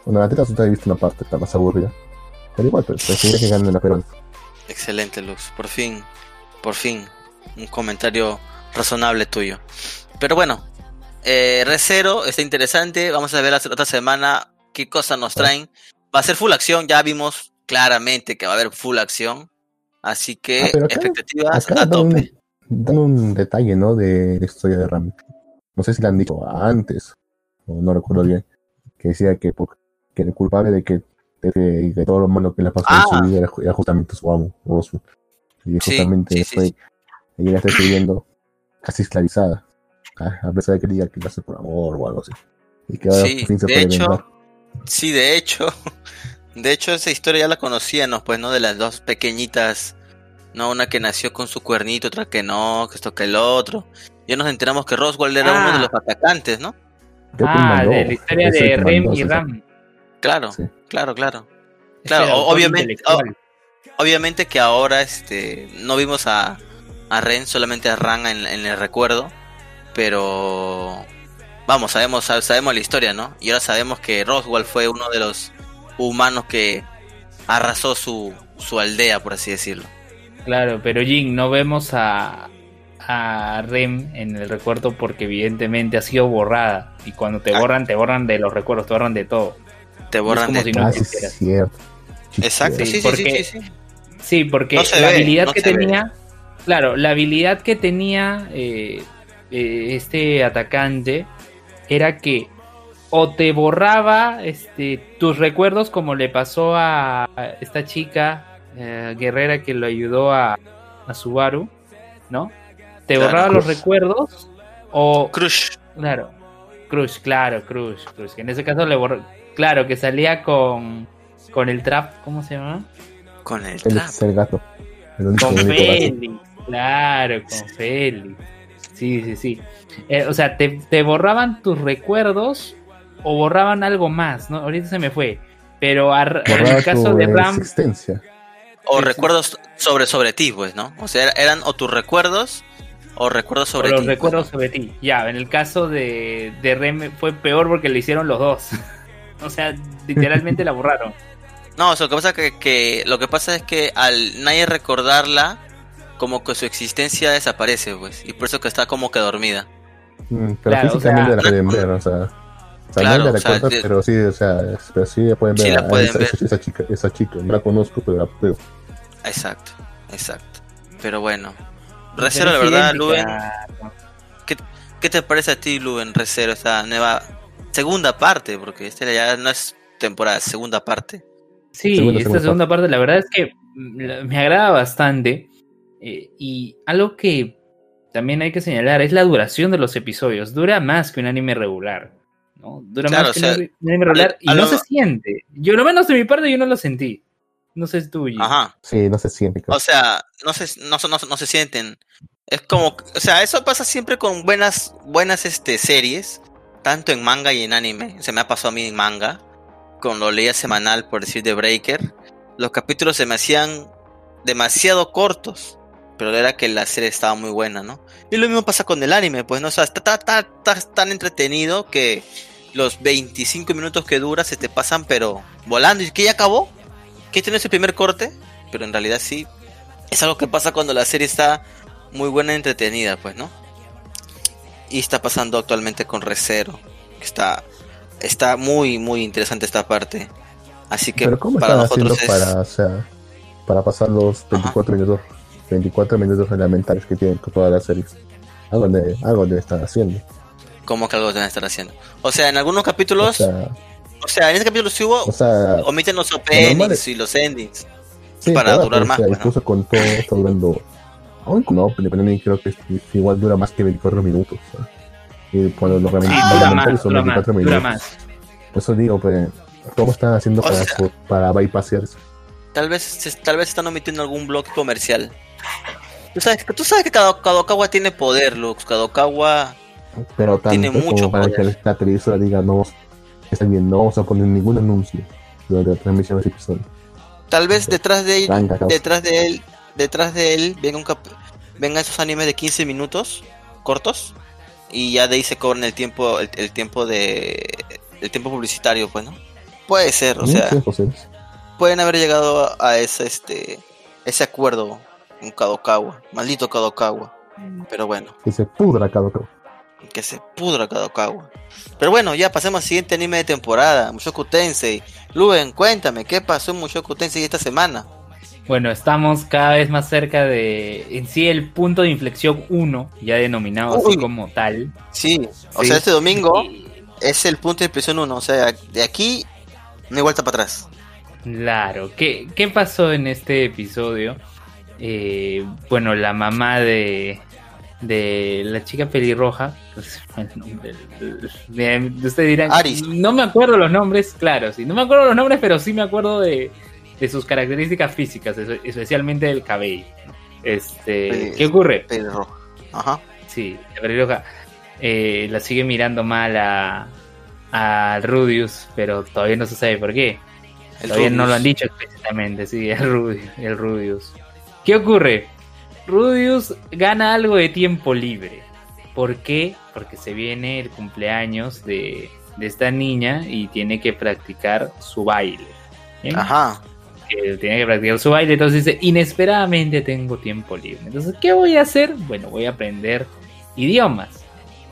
Bueno, la teta he visto una parte, está más aburrida. Pero igual, pero prefiero que gane la peruana. Excelente, Luz. Por fin, por fin, un comentario razonable tuyo. Pero bueno, eh, Recero está interesante. Vamos a ver la otra semana qué cosas nos traen. Va a ser full acción, ya vimos claramente que va a haber full acción. Así que ah, expectativas a tope. Dan un, detalle, ¿no? De la historia de Ram. No sé si lo han dicho antes, o no recuerdo bien. Que decía que por que el culpable de que de, todo lo malo que le pasó en su ah. vida era, justamente su amo, Y justamente fue, ella está escribiendo casi esclavizada, a pesar de que diga que lo hace por amor o algo así. Y que ahora sí, de hecho, Sí, de hecho, <laughs> de hecho esa historia ya la conocíamos, pues, ¿no? De las dos pequeñitas, ¿no? Una que nació con su cuernito, otra que no, que esto que el otro. Ya nos enteramos que Roswell era uno de ah. los atacantes, ¿no? Ah, de la historia de Rem y Ram. Claro, claro, claro. Claro, obviamente, obviamente que ahora este no vimos a, a Ren, solamente a Ran en, el recuerdo, pero vamos, sabemos, sabemos la historia, ¿no? Y ahora sabemos que Roswell fue uno de los humanos que arrasó su, su aldea, por así decirlo. Claro, pero Jin, no vemos a, a Rem en el recuerdo porque evidentemente ha sido borrada. Y cuando te ah. borran, te borran de los recuerdos, te borran de todo te borran de ah, sí, cierto. Exacto, sí, sí, sí, sí, porque la habilidad que tenía, claro, la habilidad que tenía eh, eh, este atacante era que o te borraba este, tus recuerdos como le pasó a esta chica eh, guerrera que lo ayudó a, a Subaru, ¿no? Te borraba los recuerdos o... Crush. Claro, Crush, claro, Crush, Crush. Que en ese caso le borró Claro, que salía con, con el trap, ¿cómo se llama? Con el trap. El gato. con Félix, claro, con Félix. Sí, sí, sí. Eh, o sea, te, te, borraban tus recuerdos o borraban algo más, ¿no? Ahorita se me fue. Pero en el caso de Ram. Existencia. O recuerdos sobre, sobre ti, pues, ¿no? O sea, eran o tus recuerdos o recuerdos sobre o los ti. Los recuerdos sobre ti. Ya, en el caso de, de Rem fue peor porque le hicieron los dos. <laughs> O sea, literalmente la borraron. <laughs> No, lo que pasa que, que lo que pasa es que al nadie recordarla, como que su existencia desaparece, pues, y por eso que está como que dormida. Mm, pero claro, físicamente la pueden <laughs> ver, o sea. claro, la recuerda, pero sí, o sea, pero sí pueden ver, la pueden esa, ver. Esa, chica, esa chica, no la conozco, pero la veo. Exacto, exacto. Pero bueno, Recero, la verdad, Luen, ¿qué, ¿qué te parece a ti, Luen, Recero, esta nueva segunda parte, porque este ya no es temporada, segunda parte. Sí, esta segunda parte. la verdad es que me agrada bastante. Eh, y algo que también hay que señalar es la duración de los episodios. Dura más que un anime regular. ¿no? Dura más que un anime regular y no se siente. Yo, lo menos de mi parte, yo no lo sentí. No sé tú. Ajá. Sí, no se siente. O sea, no se, no, no, no, se sienten. Es como, o sea, eso pasa siempre con buenas, buenas este, series, tanto en manga y en anime. Se me ha pasado a mí en manga, con lo leía semanal, por decir, de Breaker. Los capítulos se me hacían demasiado cortos, pero era que la serie estaba muy buena, ¿no? Y lo mismo pasa con el anime, pues, ¿no? O sea, está, tan entretenido que los 25 minutos que dura se te pasan, pero volando. ¿Y que ya acabó? ¿Que tiene ese primer corte? Pero en realidad sí. Es algo que pasa cuando la serie está muy buena y entretenida, pues, ¿no? Y está pasando actualmente con Recero. Está, está muy, muy interesante esta parte. Así que ¿Pero cómo para nosotros para, para pasar los 24 minutos 24 minutos elementales que tienen todas las series. Algo, de, algo debe estar haciendo. ¿Cómo que algo deben estar haciendo? O sea, en algunos capítulos. O sea, en este capítulo sí hubo. O sea, omiten los openings y los endings. para durar más. incluso con todo está durando. Aún con opening, creo que igual dura más que 24 minutos. Y cuando los elementales son 24 minutos. Por eso digo, pues, ¿cómo están haciendo para, para bypassear eso? Tal vez, tal vez están omitiendo algún blog comercial. Tú sabes, tú sabes que Kadokawa tiene poder, Lux. Kadokawa pero tiene mucho para que la televisora diga no, está bien, no vamos a poner ningún anuncio durante la transmisión de ese episodio. Tal vez detrás de él, detrás de él, detrás de él venga un venga esos animes de 15 minutos cortos y ya de ahí se cobran el tiempo el, tiempo de el tiempo publicitario, pues, ¿no? Puede ser, o sea, pueden haber llegado a ese este ese acuerdo con Kadokawa, maldito Kadokawa. Pero bueno. Que se pudra Kadokawa. Que se pudra Kadokawa. Pero bueno, ya pasemos al siguiente anime de temporada, Mushoku Tensei. Luben, cuéntame, ¿qué pasó en Mushoku Tensei esta semana? Bueno, estamos cada vez más cerca de en sí el punto de inflexión 1, ya denominado así como tal. Sí, o sea, este domingo es el punto de inflexión 1, o sea, de aquí no hay vuelta para atrás. Claro, ¿qué, qué pasó en este episodio? Eh, bueno, la mamá de, de la chica pelirroja, pues, usted dirán, no me acuerdo los nombres, claro, sí, no me acuerdo los nombres, pero sí me acuerdo de, de sus características físicas, especialmente del cabello. Este, ¿qué ocurre? Pelirroja. Ajá. Sí, la pelirroja eh, la sigue mirando mal a, a Rudius, pero todavía no se sabe por qué. Todavía no lo han dicho explícitamente, sí, el Rudius, el Rudius. ¿Qué ocurre? Rudius gana algo de tiempo libre. ¿Por qué? Porque se viene el cumpleaños de, esta niña y tiene que practicar su baile. Ajá. Tiene que practicar su baile, entonces dice, inesperadamente tengo tiempo libre. Entonces, ¿qué voy a hacer? Bueno, voy a aprender idiomas.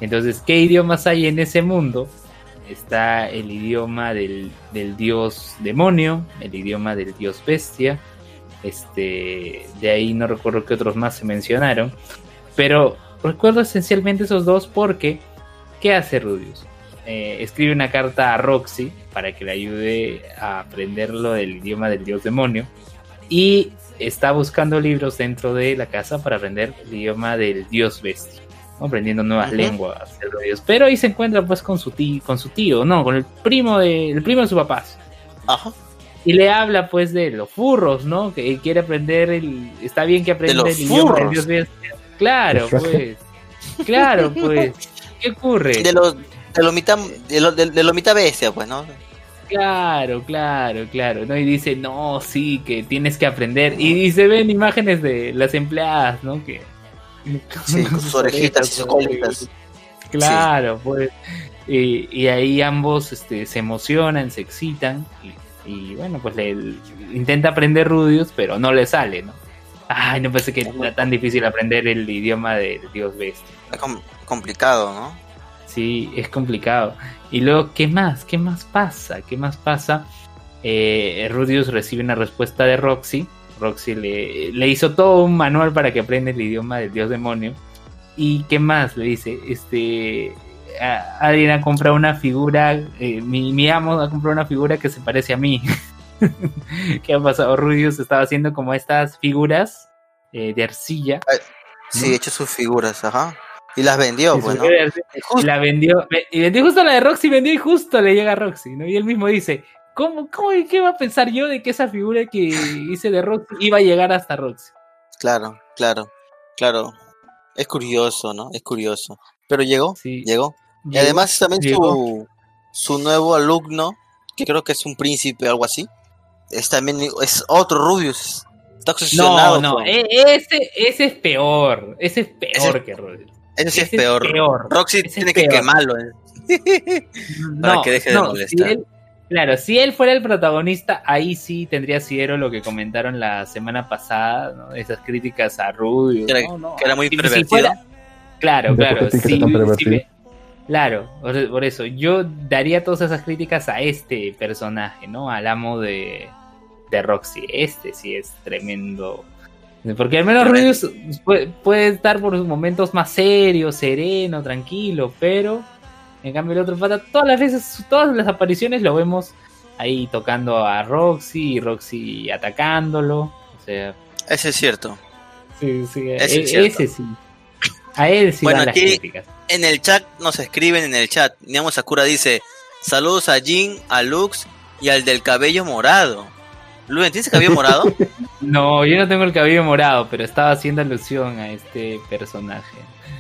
Entonces, ¿qué idiomas hay en ese mundo? está el idioma del, dios demonio, el idioma del dios bestia. Este, de ahí no recuerdo qué otros más se mencionaron. Pero recuerdo esencialmente esos dos porque, ¿qué hace Rudius? Eh, escribe una carta a Roxy para que le ayude a aprender lo del idioma del dios demonio. Y está buscando libros dentro de la casa para aprender el idioma del dios bestia aprendiendo nuevas lenguas Pero ahí se encuentra pues con su tío, con su tío, no, con el primo de, el primo de su papá. Ajá. Y le habla pues de los furros, ¿no? Que quiere aprender el, está bien que aprenda el idioma de Dios bestia. Claro, <laughs> pues. claro, pues. ¿Qué ocurre? De los de lo mitad de lo, de, lo mitad bestia, pues, ¿no? Claro, claro, claro, ¿no? Y dice, no, sí, que tienes que aprender. Y, y se ven imágenes de las empleadas, ¿no? Que Sí, con sus <laughs> orejitas y sus colitas. Claro, pues. Y, ahí ambos este, se emocionan, se excitan. Y, bueno, pues le, intenta aprender Rudius, pero no le sale, ¿no? Ay, no pensé que era tan difícil aprender el idioma de Dios Bestia. Es complicado, ¿no? Sí, es complicado. Y luego, ¿qué más? ¿Qué más pasa? ¿Qué más pasa? Eh, Rudius recibe una respuesta de Roxy Roxy le, le hizo todo un manual para que aprenda el idioma del dios demonio. ¿Y qué más? Le dice, este, alguien ha comprado una figura, eh, mi, amo ha comprado una figura que se parece a mí. <laughs> ¿Qué ha pasado? Rudius estaba haciendo como estas figuras eh, de arcilla. Sí, hecho sus figuras, ajá. Y las vendió, pues, Y la vendió, y vendió justo la de Roxy, vendió y justo le llega a Roxy, ¿no? Y él mismo dice, ¿Cómo, cómo, ¿Qué iba a pensar yo de que esa figura que hice de Roxy iba a llegar hasta Roxy? Claro, claro, claro. Es curioso, ¿no? Es curioso. Pero llegó, sí. llegó. Y además también su, su nuevo alumno, que creo que es un príncipe o algo así, es también es otro Rubius. Está obsesionado. No, no, e, ese, ese es peor. Ese es peor que Rubius. Ese sí es peor. Roxy tiene que quemarlo. ¿eh? <laughs> Para que deje de molestar. claro, si él fuera el protagonista, ahí sí tendría siero lo que comentaron la semana pasada, ¿no? esas críticas a Rubius. Que era, muy pervertido. claro, claro. claro, por eso. Yo daría todas esas críticas a este personaje, ¿no? Al amo de, de Roxy. Este sí es tremendo porque al menos Rubius puede, estar por momentos más serios, sereno, tranquilo, pero en cambio el otro pata, todas las veces, todas las apariciones lo vemos ahí tocando a Roxy y Roxy atacándolo. O sea. Ese es cierto. Sí, sí, ese, e, sí. A él sí bueno, aquí En el chat nos escriben en el chat. Niamo Sakura dice: Saludos a Jin, a Lux y al del cabello morado. Luen, ¿tienes cabello morado? <laughs> no, yo no tengo el cabello morado, pero estaba haciendo alusión a este personaje.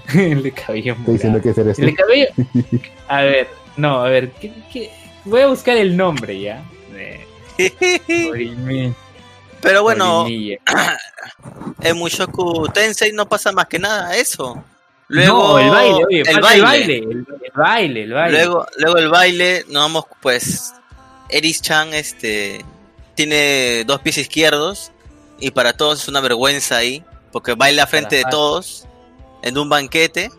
<laughs> el de cabello morado. diciendo que El de cabello. <laughs> A ver, no, a ver, voy a buscar el nombre ya. Pero bueno, <clears throat> en Mushoku Tensei no pasa más que nada eso. Luego el baile, oye, el, baile. El, baile, el baile, Luego, luego el baile, nos vamos pues Eris Chan este tiene dos pies izquierdos y para todos es una vergüenza ahí, porque baila frente de todos en un banquete,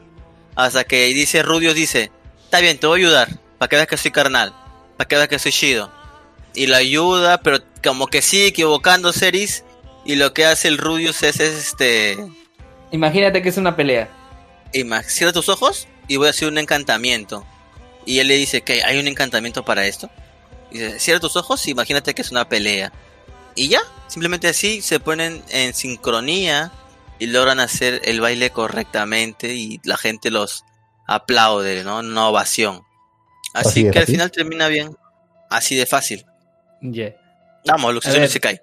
hasta que dice Rudios dice, está bien, te voy a ayudar, para que veas que soy carnal, para que veas que soy chido. Y lo ayuda, pero como que sigue equivocando Ceris, y lo que hace el Rudius es, este... Imagínate que es una pelea. Cierra tus ojos y voy a hacer un encantamiento. Y él le dice que hay un encantamiento para esto. Dice, cierra tus ojos y imagínate que es una pelea. Y ya, simplemente así se ponen en sincronía y logran hacer el baile correctamente y la gente los aplaude, ¿no? Una ovación. Así, que al final termina bien. Así de fácil. Yeah. Vamos, Luxación se cae.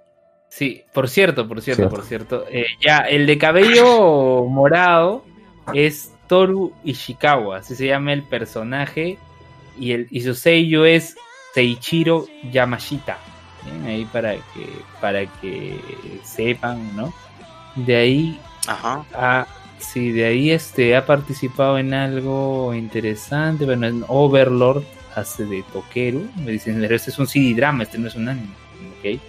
Sí, por cierto, por cierto, por cierto. Eh, ya, el de cabello <laughs> morado es Toru Ishikawa, así se llama el personaje. Y, el, y su sello es Seichiro Yamashita. Ahí para que, para que sepan, ¿no? De ahí. Ajá. sí, de ahí este ha participado en algo interesante. Bueno, en Overlord hace de Tokeru. Me dicen, pero este es un CD drama, este no es un anime. Ok,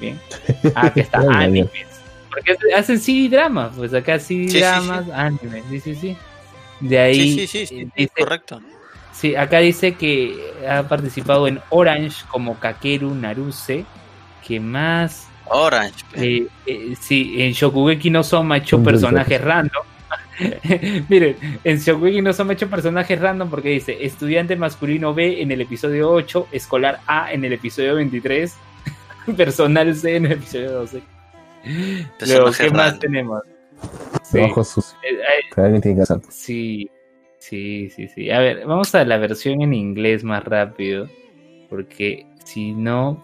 bien. <laughs> Ah, que está animes. Porque hacen CD dramas, pues acá CD dramas, anime. Sí, sí, sí. De ahí. Sí, sí, sí, sí correcto. Sí, acá dice que ha participado en Orange como Kakeru Naruse. que más? Orange. Eh, eh, sí, en Shokugeki no Soma hecho personajes random. <laughs> Miren, en Shokugeki no Soma hecho personajes random porque dice estudiante masculino B en el episodio 8, escolar A en el episodio 23, <laughs> personal C en el episodio 12. Luego, ¿qué más tenemos? Sí. Ojos eh, sí, Sí, sí, sí. A ver, vamos a la versión en inglés más rápido. Porque si no.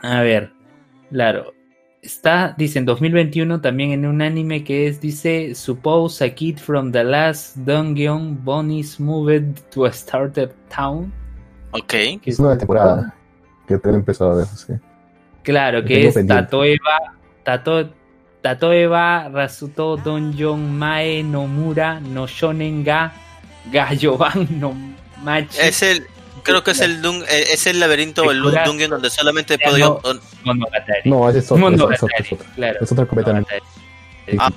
A ver, claro. Está, dice, en 2021 también en un anime que es, dice, Suppose a kid from the last dungeon Bonnie's moved to a startup town. Ok. Que es una temporada que te he empezado a ver, sí. Claro, que es Tatoeba, Tato, Tatoeba Rasuto Donjon Mae Nomura no Shonen Ga Gallo no Machi. Es el, creo que es el eh, es el laberinto o el dungeon donde solamente puedo yo. No, ese es otro, es, otro, es, otro, claro. es otra completamente. Ah.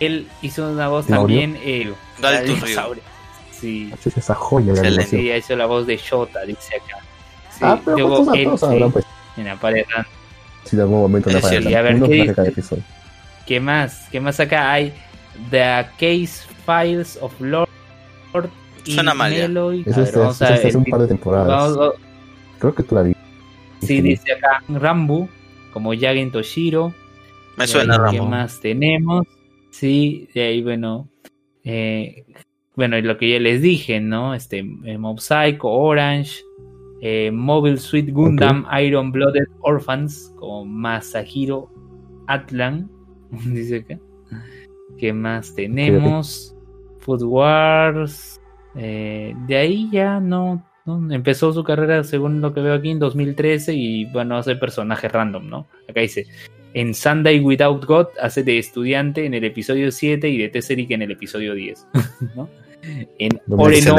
Él hizo una voz también. Eh, Sí. Es esa joya de la Sí, hizo la voz de Shota, dice acá. Sí, ah, pero luego todos, él, sí, hablan, pues. En Aparejan. Sí, de algún momento en Aparejan. A ver, ¿qué, ¿qué más? ¿Qué más acá hay? The Case Files of Lord Suena mal. Eso es, vamos a hace un par de temporadas. Creo que tú la vi. Sí, dice acá Rambu, como Yagen Toshiro. Me suena Rambu. ¿Qué más tenemos? Sí, de ahí, bueno. Eh, bueno, y lo que ya les dije, ¿no? Este, eh, Mob Psycho, Orange. eh, Mobile Suit Gundam Iron Blooded Orphans con Masahiro Atlan. <laughs> Dice que. ¿Qué más tenemos? Food Wars. Eh, de ahí ya no, Empezó su carrera, según lo que veo aquí, en 2013 y bueno, hace personaje random, ¿no? Acá dice, en Sunday Without God hace de estudiante en el episodio 7 y de Tesseric en el episodio 10, ¿no? <laughs> En Oreno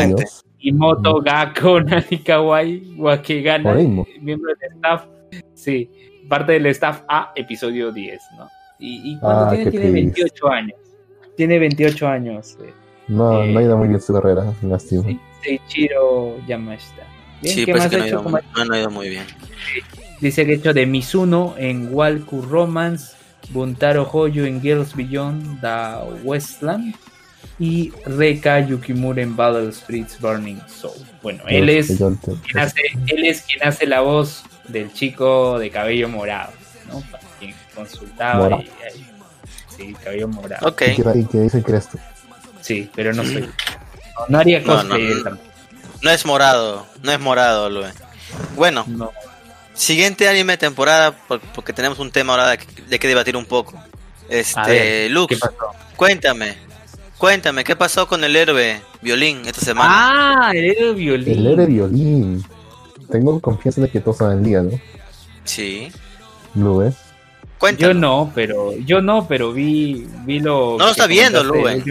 y Moto Gakko <laughs> Nanikawai Wakegana, miembro del staff, sí, parte del staff A, episodio 10, ¿no? Y, cuando ah, tiene, tiene 28 años. Tiene 28 años. Eh. No, no ha ido muy bien su carrera, lástima. Sí, Seichiro Yamashita. Bien, sí, ¿qué más que no, ha ido muy, no ha ido muy bien. Dice que ha hecho de Mizuno en Walku Romance, Buntaro Hoyo en Girls Beyond the Westland y Reka Yukimura en Battle Streets Burning Soul. Bueno, él es, quien hace, él es quien hace la voz del chico de cabello morado, ¿no? Para quien consultaba. Y, sí, cabello morado. Okay. ¿Y qué dice que eres tú? Sí, pero no soy. No, haría cosplay no, no, no, es morado, no es morado, lo Bueno, siguiente anime temporada, porque tenemos un tema ahora de que, debatir un poco. Este, Lux, cuéntame, cuéntame, ¿qué pasó con el héroe violín esta semana? Ah, el héroe violín. El héroe violín. Tengo confianza de que todos saben día, ¿no? Sí. ¿Lo ves? Yo no, pero yo no, pero vi, vi lo. No lo está viendo, Luen.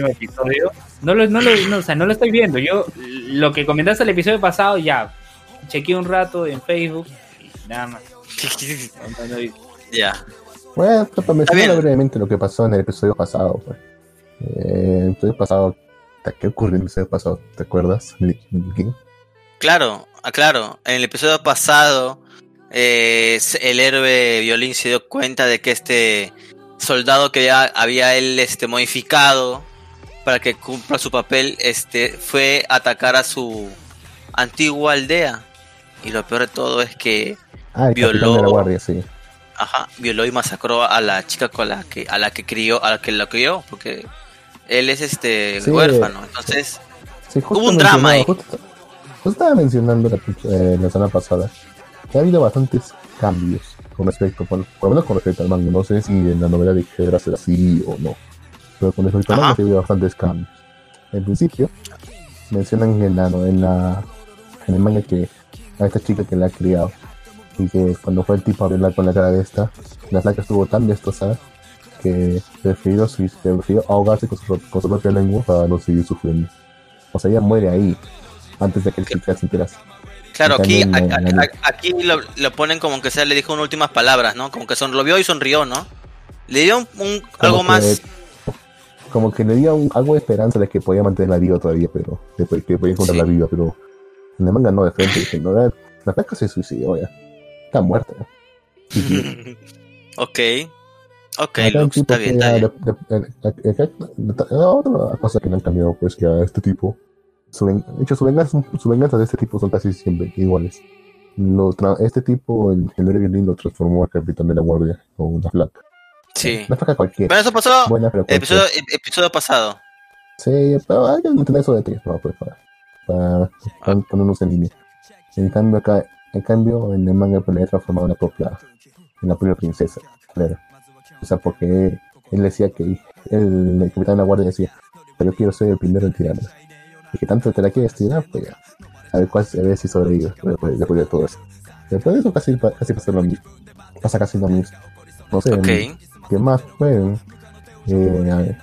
No lo, no, lo, no, o sea, no lo estoy viendo. Yo lo que comentaste el episodio pasado ya chequeé un rato en Facebook y nada más. <laughs> ya. Bueno, para mencionar brevemente lo que pasó en el episodio pasado. Pues. Eh, el episodio pasado, ¿qué ocurrió en el episodio pasado? ¿Te acuerdas? Claro, ah, claro. En el episodio pasado eh, el héroe violín se dio cuenta de que este soldado que ya había él este modificado para que cumpla su papel este fue a atacar a su antigua aldea. Y lo peor de todo es que ah, violó guardia, sí. ajá, violó y masacró a la chica con la que a la que crió a la que lo crió porque él es este huérfano. Entonces hubo un drama ahí. justo, estaba mencionando la, eh, la semana pasada ha habido bastantes cambios con respecto, por, lo menos con respecto al manga. No sé si en la novela de Hedra será así o no. Pero con respecto al manga ha habido bastantes cambios. En principio, mencionan en la, en la en el manga que a esta chica que la ha criado y que cuando fue el tipo a hablar con la cara de esta, la flaca estuvo tan destrozada que prefirió, prefirió ahogarse con su, con su propia lengua para no seguir sufriendo. O sea, ella muere ahí antes de que el chica se enterase. Claro, aquí, aquí lo, ponen como que se le dijo unas últimas palabras, ¿no? Como que lo vio y sonrió, ¿no? Le dio un, algo más. Como que le dio algo de esperanza de que podía mantener la vida todavía, pero que, podía encontrar la vida, pero en el manga no, de frente, dice, no, la, la se suicidó ya. Está muerta. ok. Ok, está bien, está bien. otra cosa que no han cambiado, pues que a este tipo su, de hecho, su venganza, su venganza de este tipo son casi siempre iguales. este tipo, el género violín, lo transformó a capitán de la guardia con una flaca. Sí. Una flaca cualquiera. Pero eso pasó Buena, pero episodio, episodio pasado. Sí, pero hay que mantener eso de ti, no, pues, para, para, para ponernos en línea. En cambio, acá, en cambio, en el manga pues, le ha transformado en la propia, en la propia princesa, claro. O sea, porque él decía que el, el capitán de la guardia decía, pero yo quiero ser el primero en tirarme y que tanto te la quieres tirar, pues ya. A ver, cuál, a ver si sobrevive después, después, de todo eso. Después de eso casi, casi pasa lo mismo. Pasa casi lo mismo. No sé, ¿qué más fue? Eh,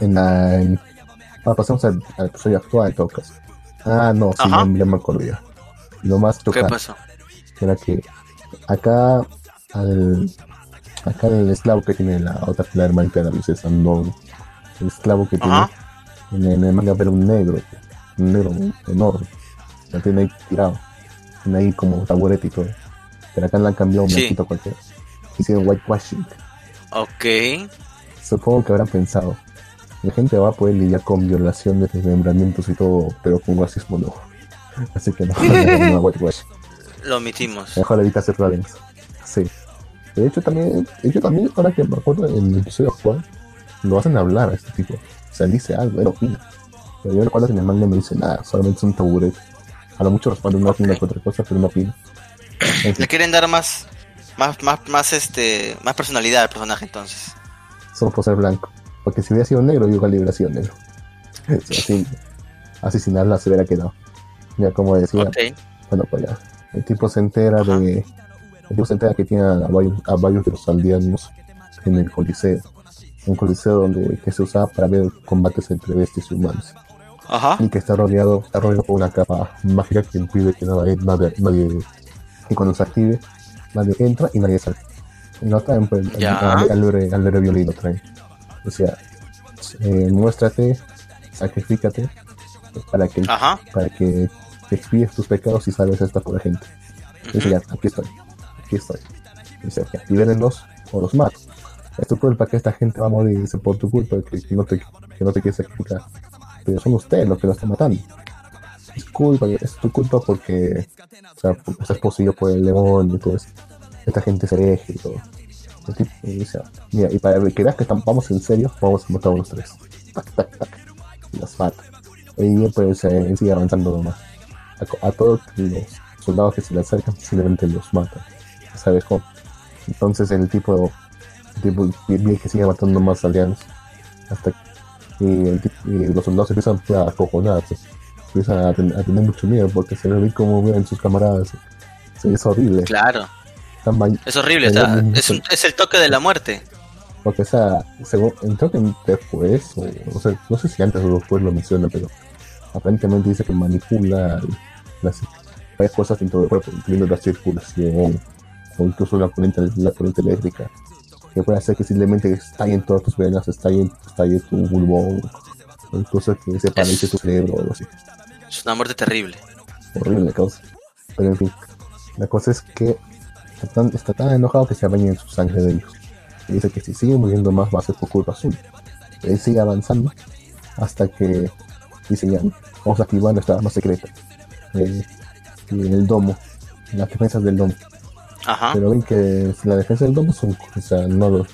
en la... En, ah, pasamos al, al episodio actual en todo caso. Ah, no, sí, ya, me acordé. Lo más chocante ¿Qué pasó? era que acá al acá el esclavo que tiene la otra la hermanita de la princesa no el esclavo que tiene en, el manga, pero un negro, un negro enorme. Tiene ahí tirado. Tiene ahí como taburete y todo. Pero acá le han cambiado un sí. cualquiera. Hicieron whitewashing. Ok. Supongo que habrán pensado. La gente va a poder lidiar con violaciones, desmembramientos y todo, pero con racismo no. <laughs> Así que no, no, <laughs> whitewashing. Lo omitimos. Mejor evita hacer problemas. Sí. De hecho, también, de hecho, también, ahora que me acuerdo, en el episodio actual, lo hacen hablar a este tipo. Sea, dice algo, él opina. Pero yo recuerdo que en el manga no dice nada, solamente es un taburete. a lo mucho responde una opinión otra cosa, pero no opina. Le quieren dar más, más, más, más, este, más personalidad al personaje entonces. Solo por ser blanco. Porque si hubiera sido negro, yo igual hubiera sido negro. <laughs> Así, así sin hablar se hubiera quedado. Ya como decía, bueno pues ya. El tipo se entera de. El tipo se entera que tiene a varios, a varios de los aldeanos en el coliseo. Un coliseo donde que se usaba para ver combates entre bestias y humanos. Ajá. Y que está rodeado, está rodeado por una capa mágica que impide que nadie, nadie, nadie que cuando se active, nadie entra y nadie sale. Y no traen pues, al, al, al, violino traen. O sea, eh, muéstrate, sacrifícate para que, para que expies tus pecados y salves a esta pobre gente. Dice, ya, aquí estoy, aquí estoy. Dice, ya, libérenlos o los mato. Es tu culpa que esta gente va a morir, dice, por tu culpa que, no te, que no te quieres sacrificar. Pero son ustedes los que lo están matando. Es culpa, es tu culpa porque, o sea, porque estás poseído por el todo eso. Esta gente se hereje y todo. Y, dice, mira, y para que veas que vamos en serio, vamos a matar a los tres. Y los mata. Y pues sigue avanzando nomás a, todos los soldados que se le acercan simplemente los mata. ¿Sabes cómo? Entonces el tipo, tipo bien que sigue matando más aliados hasta que y, los soldados empiezan a acojonarse, empiezan a, tener mucho miedo porque se ve como ven sus camaradas. es horrible. Claro. Es horrible, es, es, el toque de la muerte. Porque, o sea, según, creo que después, o, no sé si antes o después lo menciona, pero aparentemente dice que manipula las, varias cosas dentro del cuerpo, incluyendo la circulación o incluso la corriente, la corriente eléctrica, que puede hacer que simplemente estallen todas tus venas, estallen, estalle tu pulmón, incluso que se paralice tu cerebro o algo así. Es una muerte terrible. Horrible causa. Pero en fin, la cosa es que está tan, está tan enojado que se baña en su sangre de ellos. Y dice que si sigue muriendo más va a ser por culpa suya. Él sigue avanzando hasta que dice ya, vamos a activar nuestra arma secreta en el domo, en las defensas del domo. Pero ven que la defensa del domo son, o sea, no,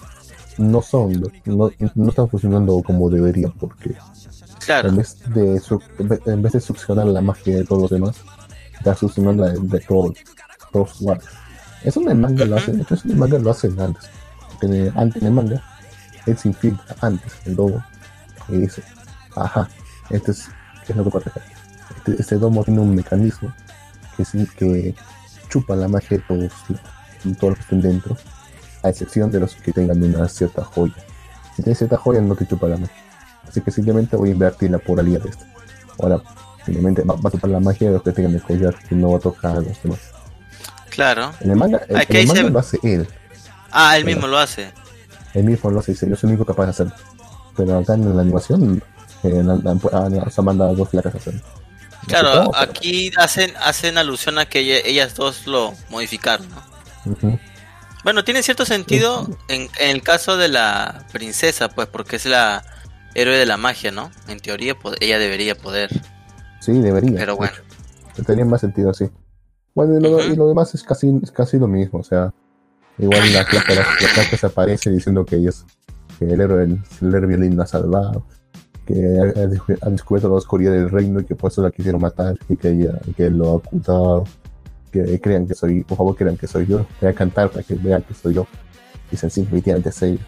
no son, no, no están funcionando como deberían, porque claro. en, vez de, en vez de succionar la magia de todos los demás, está succionando la de, todos, todos los guardias. Eso en el manga lo hacen, eso en el manga lo hacen antes. Porque antes en el manga, él se infiltra antes, el domo, y dice, ajá, este es, ¿qué es lo que pasa este, este, domo tiene un mecanismo que sí que chupa la magia de todos, todos los que estén dentro, a excepción de los que tengan una cierta joya. Si tienes cierta joya no te chupa la magia. Así que simplemente voy a invertir la puralidad de esto. Ahora, simplemente va, a chupar la magia de los que tengan el collar y no va a tocar a los demás. Claro. En el manga, el, lo hace él. Ah, él mismo lo hace. Él mismo lo hace, yo soy el único capaz de hacerlo. Pero acá en la animación, eh, han, mandado dos flacas a hacerlo. Claro, aquí hacen hacen alusión a que ellas dos lo modificaron, ¿no? Bueno, tiene cierto sentido en, el caso de la princesa, pues, porque es la héroe de la magia, ¿no? En teoría, ella debería poder. Sí, debería. Pero bueno. Tenía más sentido así. Bueno, y lo, demás es casi, casi lo mismo, o sea, igual la placa, la, se aparece diciendo que es que el héroe, el, el héroe violín ha salvado, que han descubierto la oscuridad del reino y que por eso la quisieron matar y que, ella, que lo ha ocultado. Que crean que soy, por favor, crean que soy yo. Voy a cantar para que vean que soy yo. Dicen, sí, efectivamente soy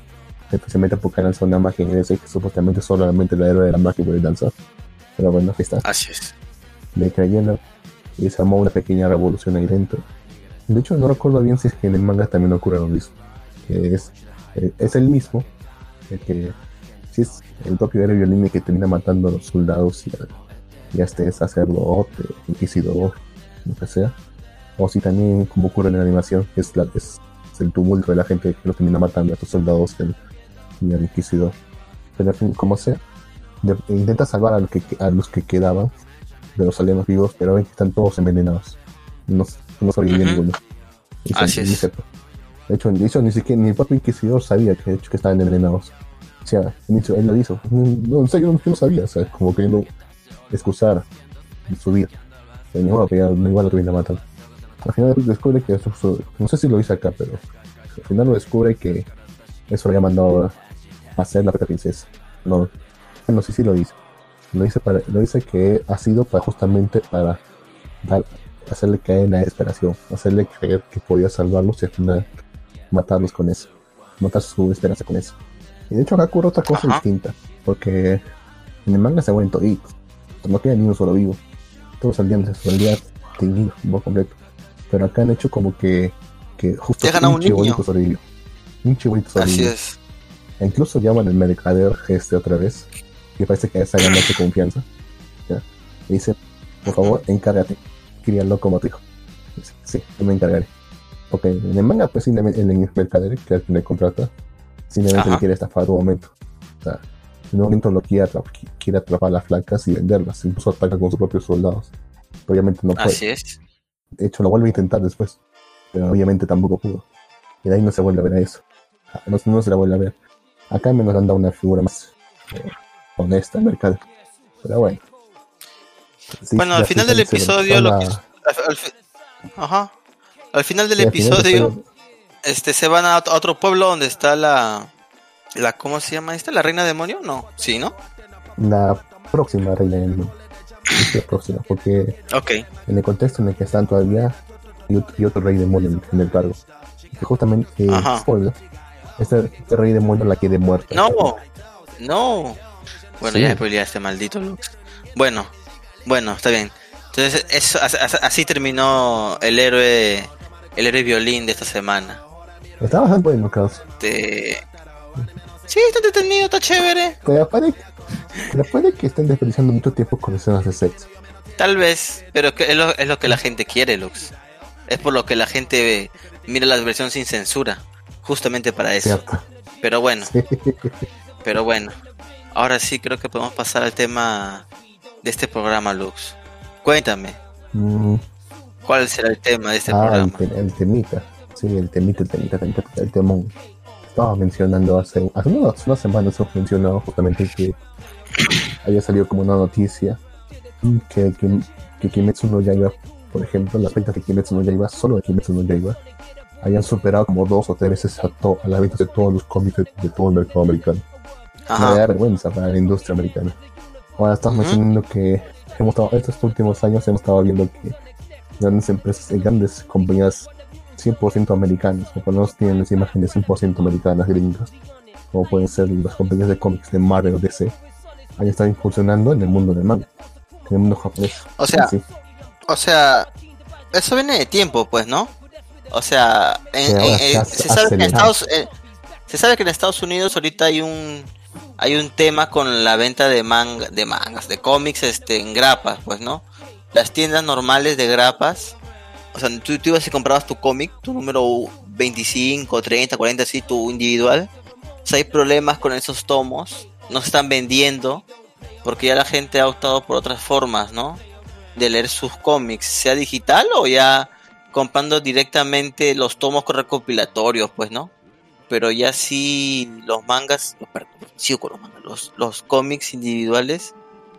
Especialmente porque lanzó una magia en ese que supuestamente solamente la héroe de la magia puede lanzar. Pero bueno, aquí está. Así es. Le creyendo y se armó una pequeña revolución ahí dentro. De hecho, no recuerdo bien si es que en el manga también ocurre lo mismo. Que es, eh, es el mismo, el que si es el propio héroe violín que termina matando a los soldados y a, este sacerdote, inquisidor, lo que sea. O si también, como ocurre en la animación, es, la, es, el tumulto de la gente que lo termina matando a estos soldados y al, inquisidor. Pero como sea, intenta salvar a los que, a los que quedaban de los alienos vivos, pero ven que están todos envenenados. No, no sobrevive ninguno. Así es. De hecho, de hecho, ni siquiera ni el propio inquisidor sabía que, que estaban envenenados. O sea, él lo hizo. No, sé, yo no, sabía, ¿sabes? Como queriendo excusar su vida. Pero no, igual lo tuvieron matar. Al final descubre que eso, no sé si lo hice acá, pero al final lo descubre que eso lo había mandado a hacer la princesa. No, no sé si lo dice. Lo dice, para, lo dice que ha sido para justamente para hacerle caer en la desesperación, hacerle creer que podía salvarlos y al final matarlos con eso, matar su esperanza con eso. Y de hecho acá ocurre otra cosa distinta, porque en el manga se mueren toditos, no queda ni uno solo vivo, todos salían de su realidad teñidos por completo. Pero acá han hecho como que, que justo un, chibolito sobrevivió. Un chibolito sobrevivió. Así es. E incluso llaman al mercader este otra vez, que parece que está ganando confianza. Y dice, por favor, encárgate, críalo como tu hijo. Dice, sí, yo me encargaré. Porque en el manga, pues, en el mercader, que quien le contrata, simplemente le quiere estafar un momento. O sea, en un momento lo quiere, atrapar, quiere atrapar las flacas y venderlas. Incluso ataca con sus propios soldados. Obviamente no puede. Así es. De hecho, lo vuelve a intentar después. Pero obviamente tampoco pudo. Y de ahí no se vuelve a ver a eso. No, no se la vuelve a ver. Acá me nos han dado una figura más eh, honesta en mercado. Pero bueno. bueno, al final del episodio, lo que, al, ajá, al final del episodio, este, se van a otro pueblo donde está la, la, ¿cómo se llama esta? ¿La reina demonio? No, sí, ¿no? La próxima reina demonio. La próxima, porque okay. en el contexto en el que están todavía y otro rey demonio en el cargo. Que justamente, eh, este, este, rey demonio la quiere muerta. No, no. Bueno, ya ya este maldito Lux. Bueno, bueno, está bien. Entonces, eso, así terminó el héroe, el héroe violín de esta semana. Está bastante bueno, caso. Sí, está entretenido, está chévere. Pero puede, pero puede que estén desperdiciando mucho tiempo con escenas de sexo. Tal vez, pero es lo, es lo que la gente quiere, Lux. Es por lo que la gente mira la versión sin censura. Justamente para eso. Pero bueno. <laughs> Pero bueno. Ahora sí creo que podemos pasar al tema de este programa, Lux. Cuéntame. Mm. ¿Cuál será el tema de este ah, programa? El, temita. Sí, el temita, el temita, el, temita, el temón. Estaba mencionando hace, hace unas, semanas, hemos mencionado justamente que había salido como una noticia que, que, que Kimetsu no Yaiba, por ejemplo, las ventas de Kimetsu no Yaiba, solo de Kimetsu no Yaiba, hayan superado como dos o tres veces a, a las ventas de todos los cómics de, todo el mercado americano. Me da vergüenza para la industria americana. Ahora estamos mencionando que hemos estado, estos últimos años hemos estado viendo que grandes empresas, y grandes compañías 100% americanas, o por lo menos tienen las imágenes 100% americanas, gringas, como pueden ser las compañías de cómics de Marvel o DC, han estado incursionando en el mundo del manga, en el mundo japonés. O sea, o sea, eso viene de tiempo, pues, ¿no? O sea, se, sabe que en Estados, eh, se sabe que en Estados Unidos ahorita hay un hay un tema con la venta de manga, de mangas, de cómics, este, en grapas, pues, ¿no? Las tiendas normales de grapas, o sea, tú, ibas y comprabas tu cómic, tu número 25, 30, 40, así, tu individual. O sea, hay problemas con esos tomos, no se están vendiendo, porque ya la gente ha optado por otras formas, ¿no? De leer sus cómics, sea digital o ya comprando directamente los tomos recopilatorios, pues, ¿no? Pero ya sí los mangas, sí, con los, mangas, los, los cómics individuales,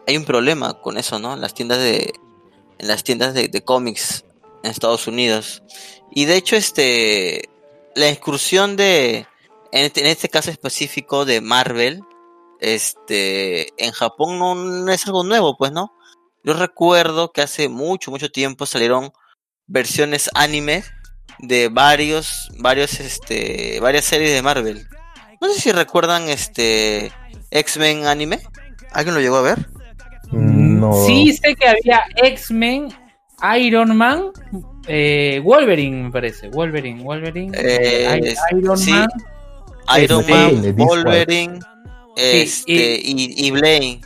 hay un problema con eso, ¿no? En las tiendas de, en las tiendas de, cómics en Estados Unidos. Y de hecho, este, la excursión de, en este, en este caso específico de Marvel, este, en Japón no, no, es algo nuevo, pues, ¿no? Yo recuerdo que hace mucho, mucho tiempo salieron versiones anime de varios, varios, este, varias series de Marvel. No sé si recuerdan este X-Men anime. ¿Alguien lo llegó a ver? Mm, no. Sí, sé que había X-Men, Iron Man, eh, Wolverine, me parece. Wolverine, Wolverine. Eh, Iron Man. Iron Man, Wolverine, este, y, y, Blade.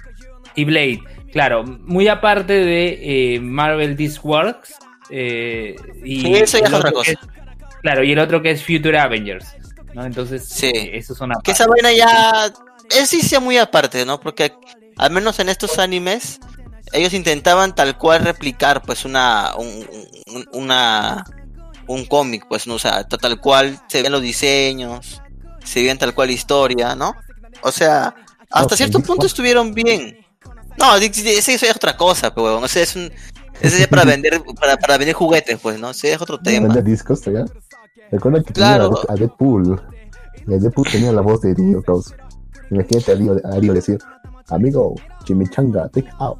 Y Blade, claro. Muy aparte de eh, Marvel This Works, eh, y eso ya es otra cosa. claro, y el otro que es Future Avengers. ¿no? Entonces, sí. Eh, eso son Que esa vaina ya. Es sí sea muy aparte, ¿no? Porque al menos en estos animes, ellos intentaban tal cual replicar, pues, una. Un, una un cómic, pues, ¿no? O sea, tal cual se ven los diseños, se ven tal cual historia, ¿no? O sea, hasta cierto punto estuvieron bien. No, eso es otra cosa, pero, o sea, es un, ese es para vender, para, para vender juguetes, pues, ¿no? Ese es otro tema. Vender discos, ¿ya? Recuerda que claro. tenía a Deadpool. Y a Deadpool tenía la voz de Dio. Imagínate a Dio, a Dio decir, amigo, chimichanga, take out.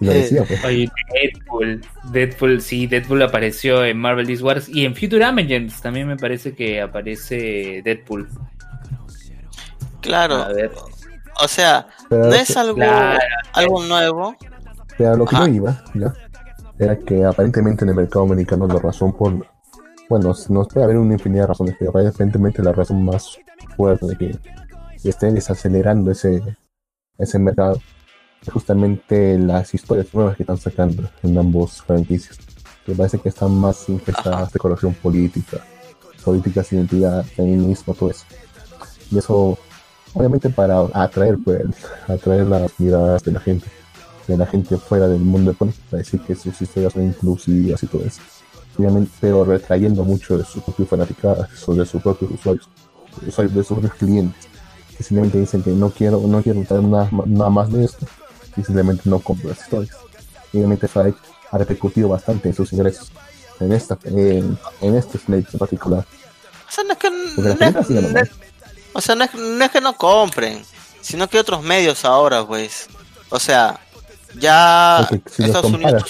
Lo decía, pues. Oye, Deadpool, Deadpool, sí, Deadpool apareció en Marvel This Wars y en Future Avengers también me parece que aparece Deadpool. Claro. O sea, no es algo, algo nuevo. Pero lo que yo iba, ya, era que aparentemente en el mercado americano la razón por bueno, nos puede haber una infinidad de razones, pero aparentemente la razón más fuerte de que estén desacelerando ese, ese mercado justamente las historias nuevas que están sacando en ambos franquicias. Que parece que están más infestadas de corrupción política, políticas, identidad, feminismo, todo eso. Y eso, obviamente, para atraer, pues, atraer las miradas de la gente, de la gente fuera del mundo de para decir que sus historias son inclusivas y todo eso obviamente, pero retrayendo mucho de sus propios fanaticadas, de sus propios usuarios, de sus propios clientes, que simplemente dicen que no quiero, no quiero nada, nada más de esto, y simplemente no compro las historias. obviamente eso ha, repercutido bastante en sus ingresos, en esta, en, este Snake en particular. O sea, no es que no, o sea, no es, que no compren, sino que otros medios ahora, pues. O sea, ya Estados Unidos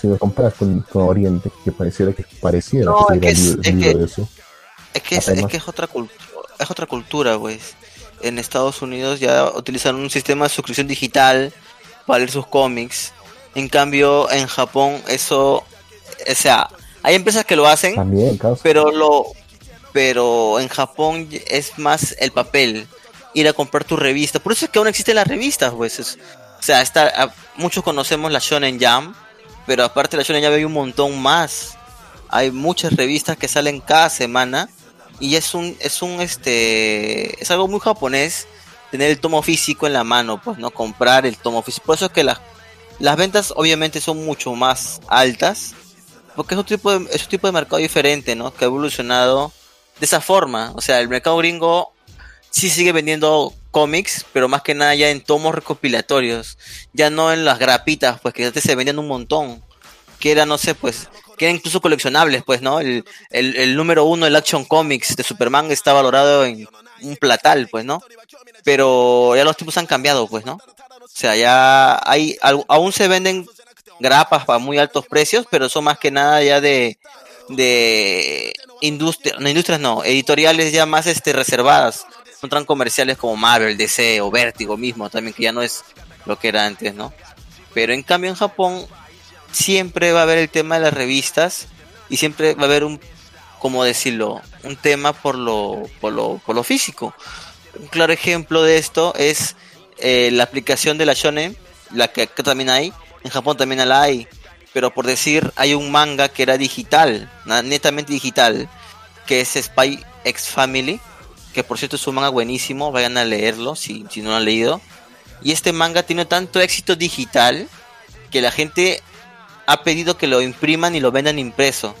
si lo comparas con, Oriente, que pareciera que pareciera que, es, que, eso. Es que es, que es otra cultura, es otra cultura, pues. En Estados Unidos ya utilizan un sistema de suscripción digital para leer sus cómics. En cambio, en Japón eso, o sea, hay empresas que lo hacen, pero lo, pero en Japón es más el papel, ir a comprar tu revista. Por eso es que aún existen las revistas, pues. o sea, está, muchos conocemos la Shonen Jam, pero aparte de la Shonen ya hay un montón más. Hay muchas revistas que salen cada semana y es un es un este es algo muy japonés tener el tomo físico en la mano, pues no comprar el tomo físico. Por eso es que las las ventas obviamente son mucho más altas porque es un tipo de, es un tipo de mercado diferente, ¿no? Que ha evolucionado de esa forma. O sea, el mercado gringo sí sigue vendiendo cómics, pero más que nada ya en tomos recopilatorios, ya no en las grapitas, pues que antes se vendían un montón, que era, no sé, pues, que eran incluso coleccionables, pues, ¿no? El, el, número uno, el Action Comics de Superman está valorado en un platal, pues, ¿no? Pero ya los tipos han cambiado, pues, ¿no? O sea, ya hay, aún se venden grapas a muy altos precios, pero son más que nada ya de, de industria, no industrias no, editoriales ya más este reservadas son tan comerciales como Marvel, DC o Vértigo mismo también, que ya no es lo que era antes, ¿no? Pero en cambio en Japón siempre va a haber el tema de las revistas y siempre va a haber un, como decirlo, un tema por lo, por lo, por lo físico. Un claro ejemplo de esto es eh, la aplicación de la Shonen, la que también hay, en Japón también la hay, pero por decir, hay un manga que era digital, netamente digital, que es Spy X Family, que por cierto es un manga buenísimo, vayan a leerlo si, si no lo han leído. Y este manga tiene tanto éxito digital que la gente ha pedido que lo impriman y lo vendan impreso.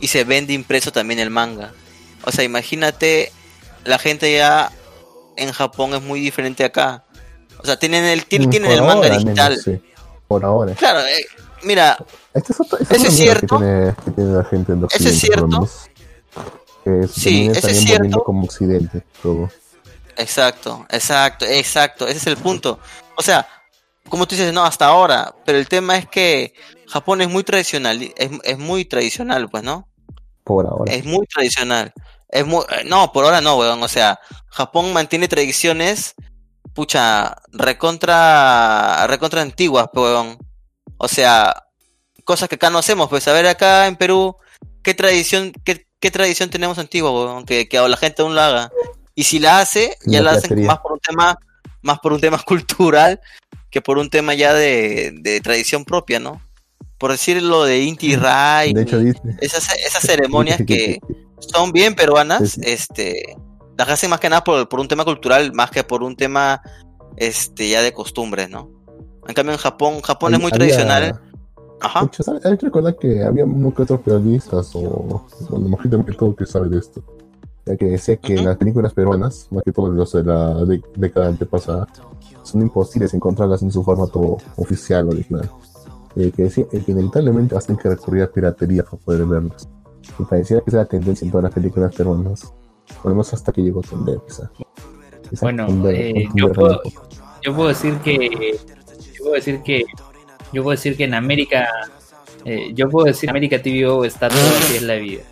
Y se vende impreso también el manga. O sea, imagínate, la gente ya en Japón es muy diferente acá. O sea, tienen el, tienen, mm, el manga digital. Por ahora. Claro, eh, mira, este es, es cierto. Ese es cierto sí, ese es cierto. como occidente todo. Exacto, exacto, exacto, ese es el punto. O sea, como tú dices, no, hasta ahora, pero el tema es que Japón es muy tradicional, es, es muy tradicional, pues, ¿no? Por ahora. Es muy tradicional. Es muy, eh, no, por ahora no, weón. O sea, Japón mantiene tradiciones, pucha, recontra, recontra antiguas, weón. O sea, cosas que acá no hacemos, pues a ver acá en Perú, qué tradición, qué, qué tradición tenemos antigua, aunque que la gente aún la haga. Y si la hace, ya la, hacen más por un tema, más por un tema <laughs> cultural que por un tema ya de, tradición propia, ¿no? Por decir lo de Inti Rai, esas, esas <laughs> ceremonias que son bien peruanas, este, las hacen más que nada por, por un tema cultural, más que por un tema este ya de costumbres, ¿no? En cambio en Japón, Japón es muy tradicional Ajá. hay que recordar que había unos que otros periodistas o, bueno, imagínate que todo que sabe de esto. Ya que decía que las películas peruanas, más que todo los de la década antepasada, son imposibles encontrarlas en su formato oficial original. Eh, que decía que inevitablemente hacen que recurrir a piratería para poder verlas. Y parecía que esa era la tendencia en todas las películas peruanas. Por lo menos hasta que llegó Tender, Bueno, eh, yo, puedo, yo puedo decir que yo puedo decir que yo puedo decir que en América eh, yo puedo decir América TV está todo así es la vida.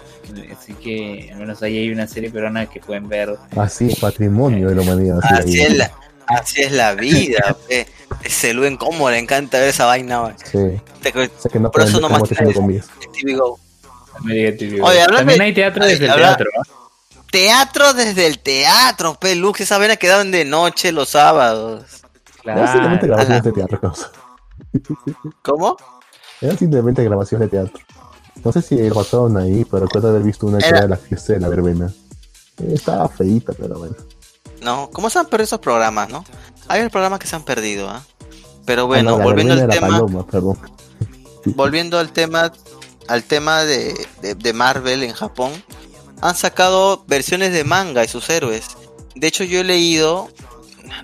Así que al menos ahí hay una serie peruana que pueden ver. Así es patrimonio de la humanidad. Así, es, la, así es la vida. <laughs> Ese Luen, cómo le encanta ver esa vaina. Sí. por eso no más TV Go. Oye, También hay teatro desde el teatro. Teatro desde el teatro, Pelux. Esa vaina quedaban de noche los sábados. Claro. simplemente grabaciones de teatro, <laughs> ¿Cómo? Eran simplemente grabaciones de teatro. No sé si lo pasaron ahí, pero recuerdo haber visto una que era, de la fiesta de la verbena. Estaba feita, pero bueno. No, ¿cómo se han perdido esos programas, no? Hay programas que se han perdido, ¿ah? Pero ah, bueno, volviendo al tema. volviendo al tema, al tema de, de, Marvel en Japón, han sacado versiones de manga de sus héroes. De hecho, yo he leído,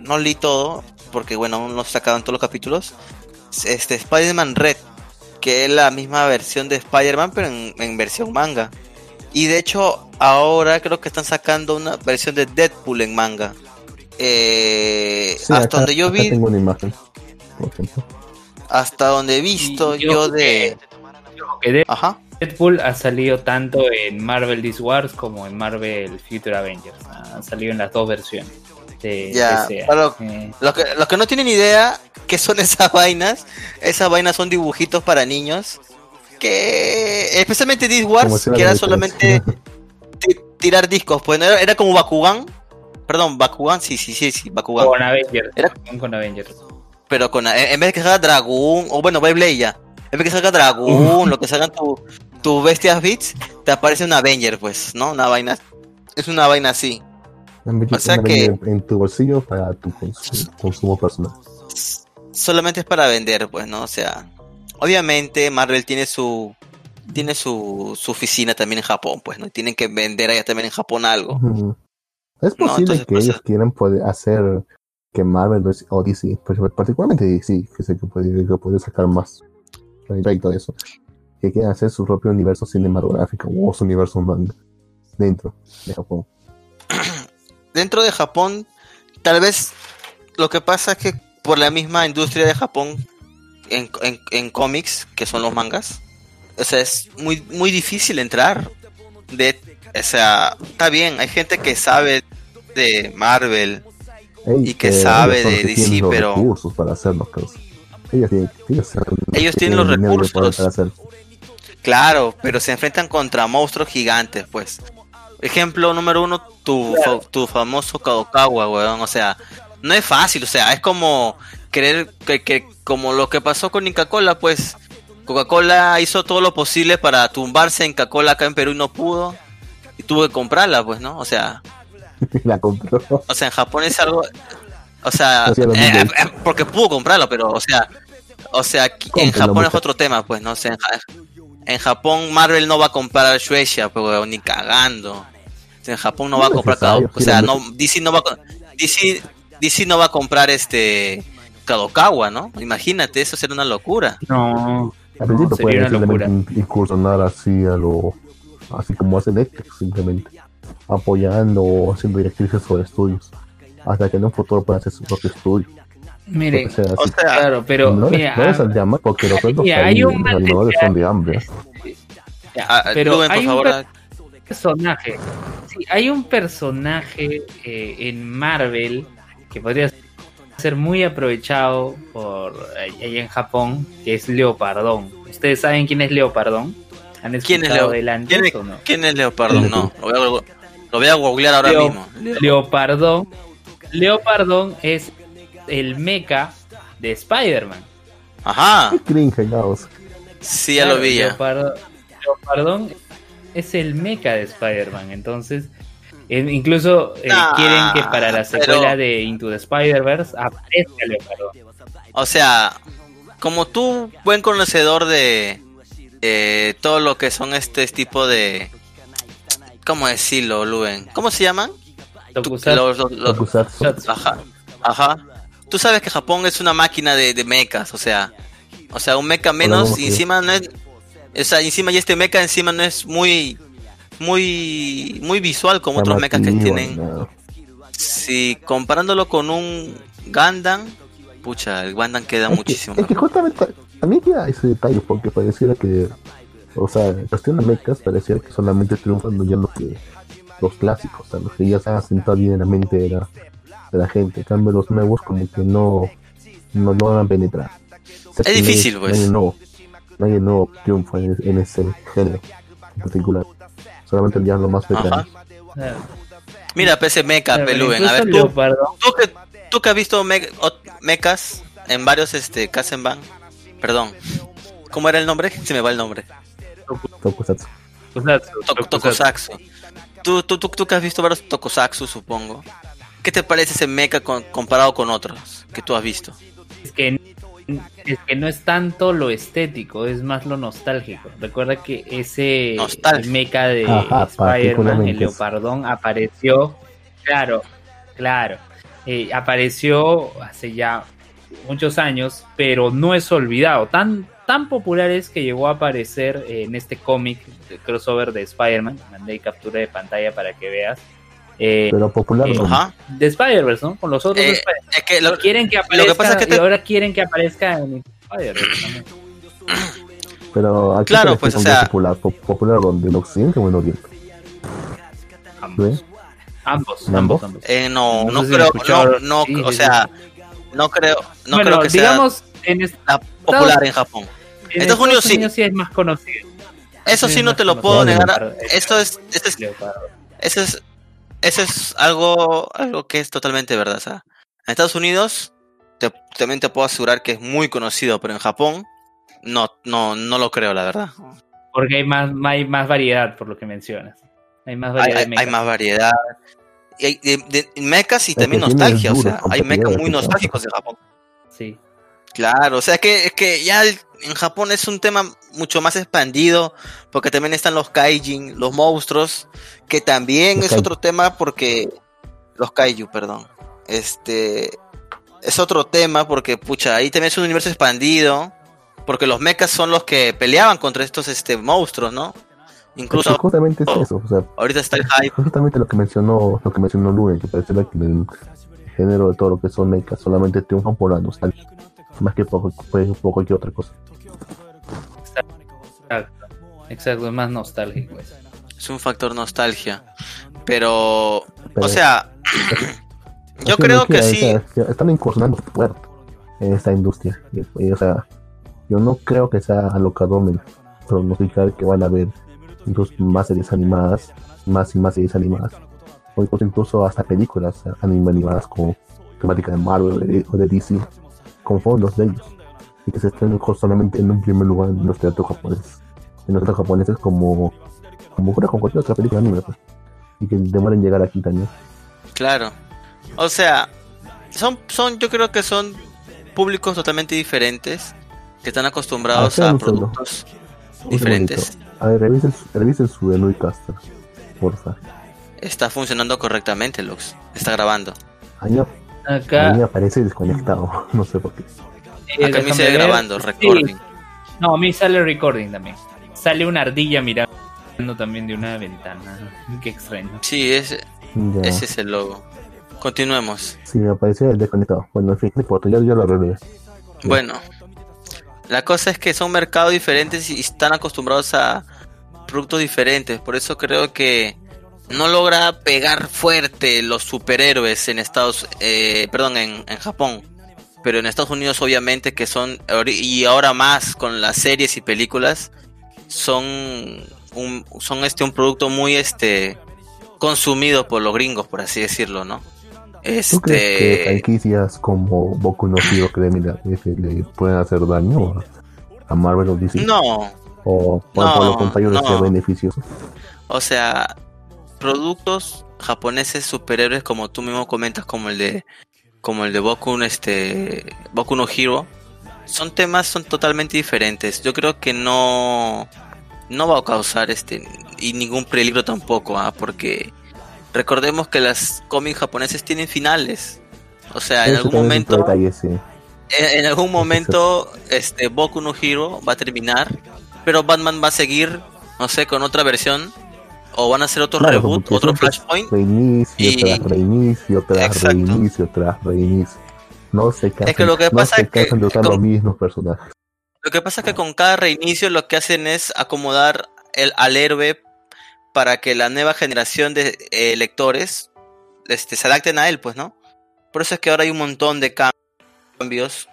no leí todo, porque bueno, no sacaron todos los capítulos. Este Spider-Man Red, que es la misma versión de Spider-Man, pero en, versión manga. Y de hecho, ahora creo que están sacando una versión de Deadpool en manga. Eh, hasta donde yo vi. Tengo una imagen, Hasta donde he visto yo, de. Ajá. Deadpool ha salido tanto en Marvel This Wars como en Marvel Future Avengers. Ha salido en las dos versiones. ya, eh. los, que, los que no tienen idea, qué son <laughs> esas vainas. Esas vainas son dibujitos para niños. Que especialmente This Wars, que era solamente tirar discos. Pues era, como Bakugan. Perdón, Bakugan, sí, sí, sí, sí, Bakugan. Con Avengers. Era con Avengers. Pero con, en vez de que salga Dragoon, o bueno, Beyblade ya. En vez de que salga Dragoon, lo que salgan tu, tu bestias bits, te aparece un Avenger, pues, ¿no? Una vaina. Es una vaina así. O sea que. En tu bolsillo para tu consumo personal solamente es para vender, pues, ¿no? O sea, obviamente Marvel tiene su tiene su, su oficina también en Japón, pues, ¿no? Tienen que vender allá también en Japón algo. Es posible que pues, ellos quieran poder hacer que Marvel o DC, pues, particularmente DC, que sé que puede, que puede sacar más respecto de eso, que quieran hacer su propio universo cinematográfico o su universo manga dentro de Japón. <clears throat> Dentro de Japón, tal vez lo que pasa es que por la misma industria de Japón en, en, cómics, que son los mangas. O sea, es muy, muy difícil entrar. De, o sea, está bien, hay gente que sabe de Marvel y que, sabe de DC, pero... Recursos para hacerlo, ellos tienen, ellos tienen los recursos. Claro, pero se enfrentan contra monstruos gigantes, pues. Ejemplo número uno, tu, tu famoso Kadokawa, weón. O sea, no es fácil, o sea, es como creer que, como lo que pasó con Coca-Cola, pues Coca-Cola hizo todo lo posible para tumbarse en Coca-Cola acá en Perú y no pudo y tuvo que comprarla, pues, ¿no? O sea, <laughs> la compró. O sea, en Japón es algo o sea, <laughs> eh, eh, porque pudo comprarla, pero o sea, o sea, en Japón es otro tema, pues, no sé, en, Japón Marvel no va a comprar Shueisha, pues, ni cagando. en Japón no, va a comprar, o sea, no DC no va a DC DC no va a comprar este Kadokawa, ¿no? Imagínate, eso sería una locura. No. Al principio no, puede locura. incursionar así a lo así como hace Netflix simplemente apoyando o haciendo directrices sobre estudios hasta que en un futuro pueda hacer su propio estudio. Mire, o sea, claro, pero no, mira, no es el de porque los <laughs> cuentos hay un no son de hambre. Ya, pero hay un personaje, sí, hay un personaje eh, en Marvel que podría ser muy aprovechado por ahí en Japón, que es Leopardón. ¿Ustedes saben quién es Leopardón? ¿Han ¿Quién es, ¿Quién, ¿Quién es Leopardón? No, lo voy a, googlear ahora mismo. Leopardón. Leopardón es el mecha de Spider-Man. Ajá. Qué Sí, ya lo vi ya. Leopardón es el mecha de Spider-Man, entonces incluso eh, quieren que para la secuela de Into the Spider-Verse aparezca Leopardo. O sea, como tú, buen conocedor de todo lo que son este tipo de. ¿Cómo decirlo, Luen? ¿Cómo se llaman? Ajá. Ajá. Tú sabes que Japón es una máquina de, de mechas, o sea. O sea, un mecha menos y encima no es. O sea, encima y este mecha encima no es muy muy muy visual como otros mechas que tienen. Si comparándolo con un Gundam, pucha, el Gundam queda muchísimo. es que justamente a mí queda ese detalle porque pareciera que, o sea, en cuestión de mechas pareciera que solamente triunfan ya los que los clásicos, o sea, los que ya se han asentado bien en la mente de la, de la gente. En cambio, los nuevos como que no, no logran penetrar. es difícil, pues. Nadie nuevo, nadie nuevo triunfa en, en, ese género en particular. Solamente ya lo más veterano. Mira, PC Mecha, Peluven. A ver, tú, tú, que, tú que has visto me mechas en varios este Kazenban, perdón, ¿cómo era el nombre? Se me va el nombre. Tokusatsu. Tokusatsu. Tú, tú, tú, tú que has visto varios Tokusatsu, supongo. ¿Qué te parece ese mecha comparado con otros que tú has visto? Es que, es que no es tanto lo estético, es más lo nostálgico. Recuerda que ese mecha de Spider-Man, el Leopardón, apareció. Claro, claro. Eh, apareció hace ya muchos años, pero no es olvidado. Tan, tan popular es que llegó a aparecer en este cómic crossover de Spider-Man. Mandé captura de pantalla para que veas. Eh, pero popular eh, de Spider-Verse, ¿no? Con los otros eh, es que lo, quieren que aparezca y ahora quieren que aparezca en Spider-Verse Pero aquí claro, pues o sea, popular, popular donde el occidente o en oriente. Ambos. Ambos, ambos, ambos. Eh, no, no, creo, no, no o sea, no creo, no creo que digamos, sea en popular en Japón. En Estados, Unidos, sí. es más conocido. Eso sí, no te lo puedo negar. Eso es, eso es, eso es, eso es algo, algo que es totalmente verdad. en Estados Unidos también te puedo asegurar que es muy conocido, pero en Japón no, no, no lo creo, la verdad. Porque hay más, hay más variedad, por lo que mencionas. Hay más variedad. Hay, hay más variedad y de, mechas y también nostalgia, o sea, hay mechas muy nostálgicos de Japón. Sí. Claro, o sea que, es que ya en Japón es un tema mucho más expandido, porque también están los kaijin, los monstruos, que también es otro tema porque los kaiju, perdón. Este es otro tema porque pucha, ahí también es un universo expandido, porque los mechas son los que peleaban contra estos este monstruos, ¿no? Incluso justamente es eso, o sea, ahorita está el hype. Justamente lo que mencionó, lo que mencionó Luen, que parece que el género de todo lo que son mechas solamente triunfan por la nostalgia, más que por, por cualquier otra cosa. Exacto, exacto, es más nostálgico. Es un factor nostalgia, pero, o sea, <coughs> yo creo que, sí. están incursionando fuerte en esta industria, o sea, yo no creo que sea alocado pronosticar que van a haber incluso más series animadas, más y más series animadas, o incluso, hasta películas animadas con temática de Marvel o de DC, con fondos de ellos, y que se estén solamente en un primer lugar en los teatros japoneses, en los teatros japoneses como, como con cualquier otra película anime, pues, y que demoren llegar aquí también. Claro, o sea, son, son, yo creo que son públicos totalmente diferentes que están acostumbrados a productos diferentes. A ver, revisen, revisen su menú caster, porfa. Está funcionando correctamente, Lux. Está grabando. A mí, me aparece desconectado, <laughs> no sé por qué. Acá me dice grabando, recording. No, a mí sale recording también. Sale una ardilla mirando también de una ventana. Qué extraño. Sí, ese, ese es el logo. Continuemos. Sí, me apareció el desconectado. Bueno, en fin, no importa, ya, ya lo arreglé. Bueno, la cosa es que son mercados diferentes y están acostumbrados a productos diferentes. Por eso creo que no logra pegar fuerte los superhéroes en Estados, eh, perdón, en, Japón. Pero en Estados Unidos obviamente que son, y ahora más con las series y películas, son un, son este un producto muy este consumido por los gringos, por así decirlo, ¿no? Este... ¿Tú crees que este, franquicias como Boku no Hero Academia le pueden hacer daño a, Marvel o DC? No. O por, no, lo contrario no. beneficioso. O sea, productos japoneses superhéroes como tú mismo comentas como el de como el de Boku este Boku no Hero son temas son totalmente diferentes. Yo creo que no no va a causar este y ningún peligro tampoco, ¿ah? porque recordemos que las cómics japoneses tienen finales. O sea, en algún momento. en, algún momento, este Boku no Hero va a terminar. Pero Batman va a seguir, no sé, con otra versión. O van a hacer otro reboot, otro Flashpoint. Reinicio, y... tras reinicio, tras reinicio, tras reinicio. No se es que lo que pasa es que, de usar los mismos personajes. Lo que pasa es que con cada reinicio lo que hacen es acomodar el, al héroe para que la nueva generación de eh, lectores este, se adapten a él, pues, ¿no? Por eso es que ahora hay un montón de cambios,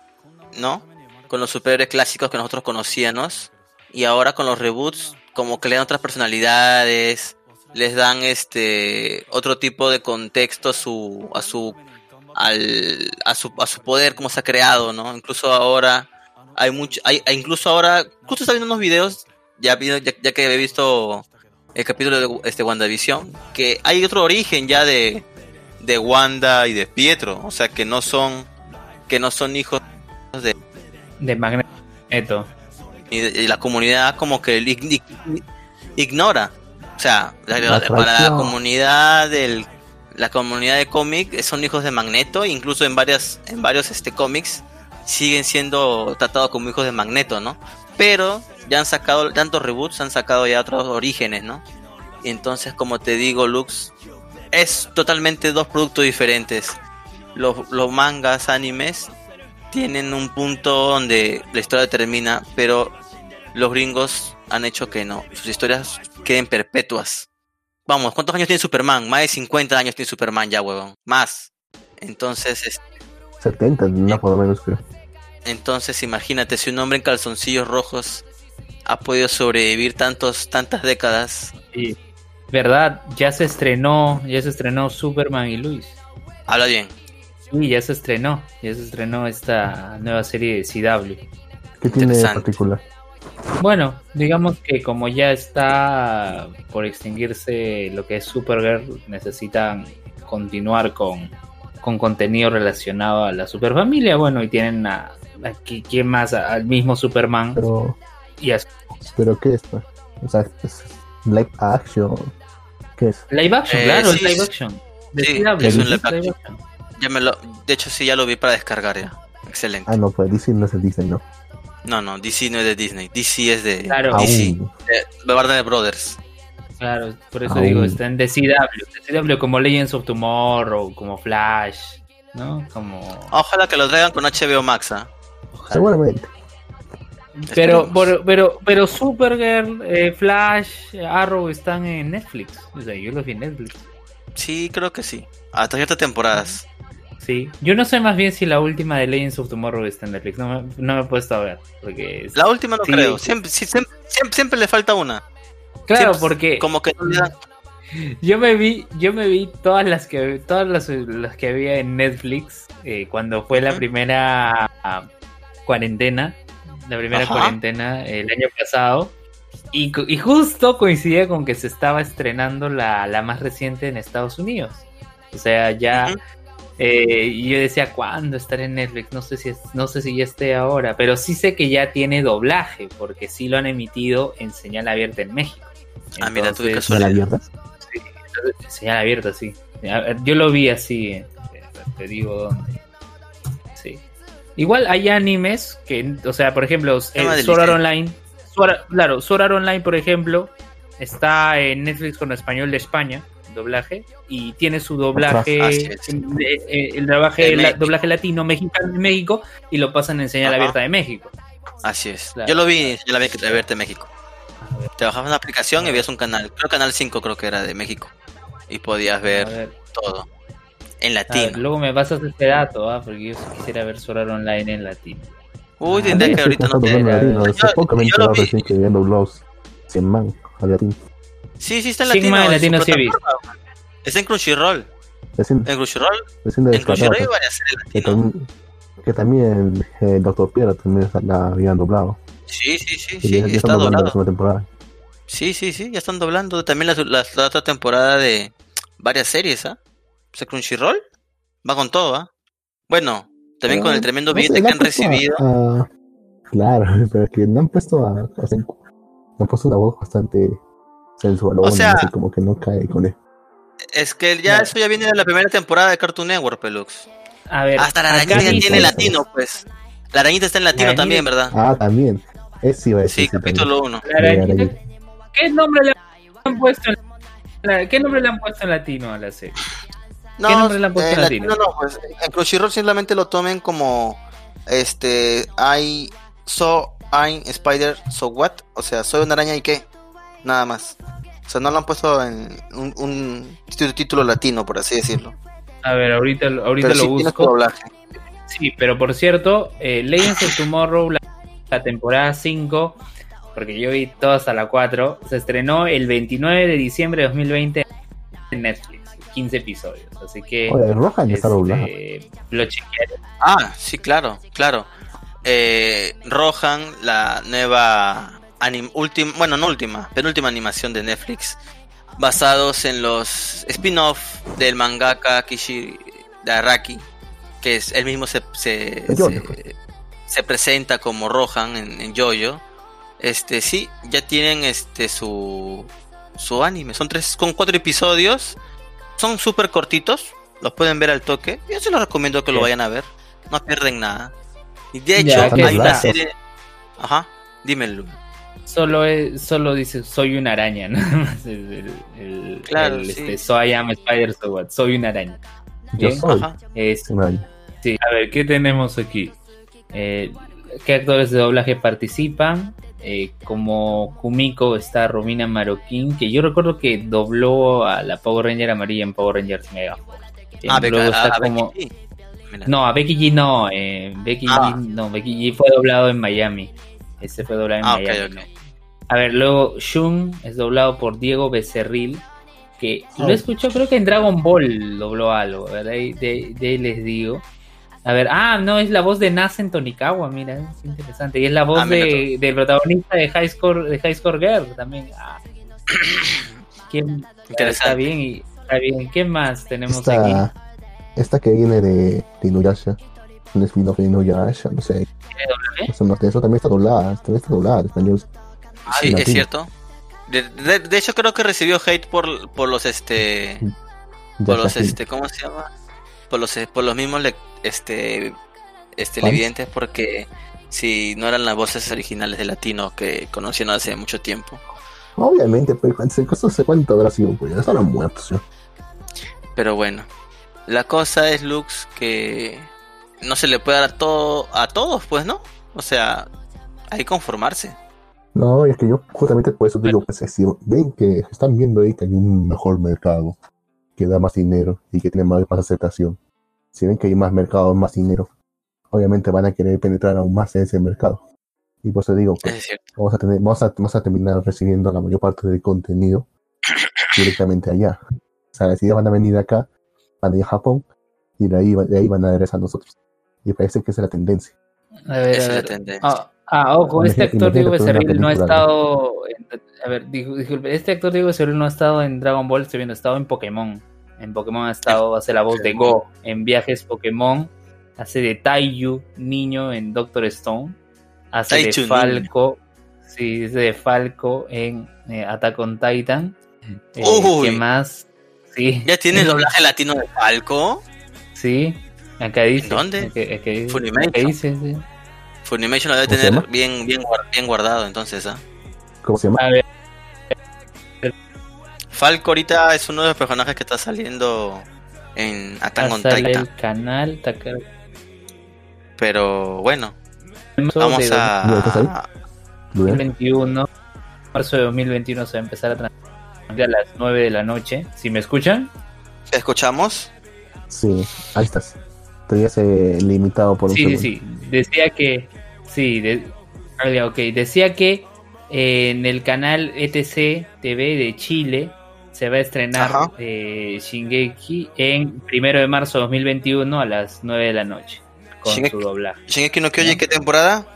¿no? Con los superhéroes clásicos que nosotros conocíamos y ahora con los reboots como que le dan otras personalidades, les dan este otro tipo de contexto a su a su al, a su a su poder como se ha creado, ¿no? Incluso ahora hay mucho hay incluso ahora justo está viendo unos videos ya, ya, que he visto el capítulo de este WandaVision que hay otro origen ya de de Wanda y de Pietro, o sea que no son que no son hijos de de Magneto y, la comunidad como que ignora, o sea, para la comunidad del la comunidad de cómic son hijos de Magneto, incluso en varias en varios este cómics siguen siendo tratados como hijos de Magneto, ¿no? Pero ya han sacado tantos reboots, han sacado ya otros orígenes, ¿no? Y entonces, como te digo, Lux, es totalmente dos productos diferentes. Los, los mangas, animes, tienen un punto donde la historia termina, pero los gringos han hecho que no, sus historias queden perpetuas. Vamos, ¿cuántos años tiene Superman? Más de 50 años tiene Superman ya, huevón. Más. Entonces, es... 70, no por lo menos creo. Entonces, imagínate si un hombre en calzoncillos rojos ha podido sobrevivir tantos, tantas décadas. Sí. ¿Verdad? Ya se estrenó, ya se estrenó Superman y Luis. Habla bien. Sí, ya se estrenó, ya se estrenó esta nueva serie de CW. ¿Qué tiene de particular? Bueno, digamos que como ya está por extinguirse lo que es Supergirl, necesitan continuar con, contenido relacionado a la superfamilia. Bueno, y tienen a, ¿quién más? Al mismo Superman. Pero, y ¿Pero qué es? Pues? O sea, es live action. ¿Qué es? Live action, eh, claro, es live action. sí, es un live action. Ya me lo, de hecho, sí, ya lo vi para descargar ya. Excelente. Ah, no, pues DC no es Disney, ¿no? No, no, DC no es de Disney. DC es de claro. DC, de Warner Brothers. Claro, por eso digo, está en DCW. DCW como Legends of Tomorrow, como Flash, ¿no? Como... Ojalá que lo traigan con HBO Max, ¿ah? Seguramente. Pero, pero, pero Supergirl, eh, Flash, Arrow están en Netflix. O sea, yo los vi en Netflix. Sí, creo que sí. Hasta ciertas temporadas. Sí, yo no sé más bien si la última de Legends of Tomorrow está en Netflix, no me, no me he puesto a ver. Porque La última no creo, siempre, siempre, siempre, le falta una. Claro, porque... Como que <laughs> Yo me vi, yo me vi todas las que todas las, las que había en Netflix eh, cuando fue la primera cuarentena, la primera cuarentena el año pasado. Y, y, justo coincidía con que se estaba estrenando la, la más reciente en Estados Unidos. O sea, ya eh, y yo decía, ¿cuándo estaré en Netflix? No sé, si no sé si ya esté ahora, pero sí sé que ya tiene doblaje, porque sí lo han emitido en señal abierta en México. ah, mira, tú de ¿Señal abierta? Sí, señal abierta, sí. Yo lo vi así, eh, te digo dónde. Sí. Igual hay animes que, o sea, por ejemplo, eh, Sword Online. claro, Sword Online, por ejemplo, está en Netflix con español de España doblaje y tiene su doblaje, eh, el doblaje, doblaje latino mexicano de México y lo pasan en señal abierta de México. Así es. Yo lo vi en señal abierta de México. Te bajabas una aplicación y veías un canal, creo canal 5 creo que era de México y podías ver, todo en latino. luego me pasas este dato, ¿ah? porque yo quisiera ver Solar Online en latino. Uy, ah, que ahorita no te... Hace poco me he enterado recién que viendo blogs 100 man al latino. Sí, sí está en latino. en latino sí Está en Crunchyroll. Es en, Crunchyroll. Es en, Crunchyroll hay varias series que, también, que también el eh, Doctor Piedra también la habían doblado. Sí, sí, sí, sí, ya, ya está doblado. temporada. Sí, sí, sí, ya están doblando también la, la, la otra temporada de varias series, ¿ah? ¿eh? Crunchyroll va con todo, ¿ah? Bueno, también con el tremendo billete que han recibido. claro, <laughs> pero es que no han puesto a, a, han puesto una voz bastante sensual, o sea, como que no cae con él. Es que ya eso ya viene de la primera temporada de Cartoon Network, Pelux. A ver, hasta la arañita tiene latino, pues. La arañita está en latino también, ¿verdad? Ah, también. Es sí, sí, capítulo 1. ¿Qué nombre le han puesto en ¿Qué nombre le han puesto en latino a la serie? No, nombre la eh, No, no, pues en Crunchyroll simplemente lo tomen como este I so I'm Spider so what, o sea, soy una araña y qué, nada más. O sea, no lo han puesto en un, título latino, por así decirlo. A ver, ahorita, ahorita lo busco. Sí, pero por cierto, eh, Legends of Tomorrow, la, temporada 5, porque yo vi todo hasta la 4, se estrenó el 29 de diciembre de 2020 en Netflix. 15 episodios, así que... Oye, Rohan está doblado. Este, lo chequearé. Ah, sí, claro, claro. Eh, Rohan, la nueva anim bueno, no última, penúltima animación de Netflix, basados en los spin-off del mangaka Kishi de Araki, que es él mismo se, se, se, presenta como Rohan en, en Jojo. Este sí, ya tienen este su su anime, son tres con cuatro episodios, son súper cortitos, los pueden ver al toque. Yo se los recomiendo que lo vayan a ver, no pierden nada. Y de hecho, hay una serie. Ajá, dímelo. Solo, es, solo dice, soy una araña, <laughs> ¿no? claro, este, soy am spider, so what? Soy una araña. Yo soy es, Sí, a ver, ¿qué tenemos aquí? Eh, ¿Qué actores de doblaje participan? Eh, como Kumiko está Romina Maroquín, que yo recuerdo que dobló a la Power Ranger amarilla en Power Rangers Mega Ah, luego está como... No, a Becky G no. Eh, Becky ah. G no. Becky G fue doblado en Miami. Ese fue doblado en ah, Miami. A ver, luego Shun es doblado por Diego Becerril. Que lo he escuchado, creo que en Dragon Ball dobló algo. De, ahí les digo. A ver, ah, no, es la voz de Nasen Tonikawa, mira, es interesante. Y es la voz ah, de, del protagonista de High Score, de High Score Girl también. Ah. <clears throat> Está bien, y, está bien. ¿Qué más tenemos aquí? Esta que viene de, de Inuyasha. Un spin-off de Inuyasha, no sé. Eso, no, eso también está doblada, también está doblada español. Sí, es cierto. De, de, hecho creo que recibió hate por, por los este... por los este, ¿cómo se llama? Por los, por los mismos este, este televidentes porque si no eran las voces originales de latino que conocieron hace mucho tiempo. Obviamente, pues eso se cuenta habrá sido, pues ya están muertos. Pero bueno, la cosa es, Lux, que no se le puede dar a, todo, a todos, pues, ¿no? O sea, hay que conformarse. No, es que yo justamente por eso digo, pues, si ven que están viendo ahí que hay un mejor mercado, que da más dinero y que tiene más, aceptación, si ven que hay más mercado, más dinero, obviamente van a querer penetrar aún más en ese mercado. Y por eso digo, pues, vamos, a tener, vamos, a, vamos a terminar recibiendo la mayor parte del contenido <coughs> directamente allá. O sea, si ya van a venir acá, van a ir a Japón y de ahí, de ahí van a regresar a nosotros. Y parece que esa es la tendencia. A ver, esa es la tendencia. Ah, ah ojo, este actor Diego Becerril no ha estado. a ver, disculpe, este actor Diego Becerril no ha estado en Dragon Ball, estoy viendo, ha estado en Pokémon. En Pokémon ha estado, hace la voz de Go en Viajes Pokémon, hace de Taiyu, niño en Doctor Stone, hace de Falco, sí, hace de Falco en eh, Attack on Titan. Eh, ¿Qué más? ¿Ya tiene el <laughs> doblaje latino de Falco? Sí, acá dice. ¿Dónde? Funimation. dice, Funimation lo debe tener bien, bien, bien guardado entonces, ¿ah? ¿Cómo se llama? Falco ahorita es uno de los personajes que está saliendo en Attack on Titan. el canal, Pero bueno, vamos a... 2021, marzo de 2021 se va a empezar a transmitir a las 9 de la noche. ¿Si me escuchan? ¿Te escuchamos? Sí, ahí estás. Todavía se limitado por un Sí, sí, sí. Decía que. Sí, de, ah, ok. Decía que eh, en el canal ETC TV de Chile se va a estrenar eh, Shingeki en primero de marzo de 2021 a las 9 de la noche. Con su doblaje. ¿Shingeki no Kyoji qué temporada?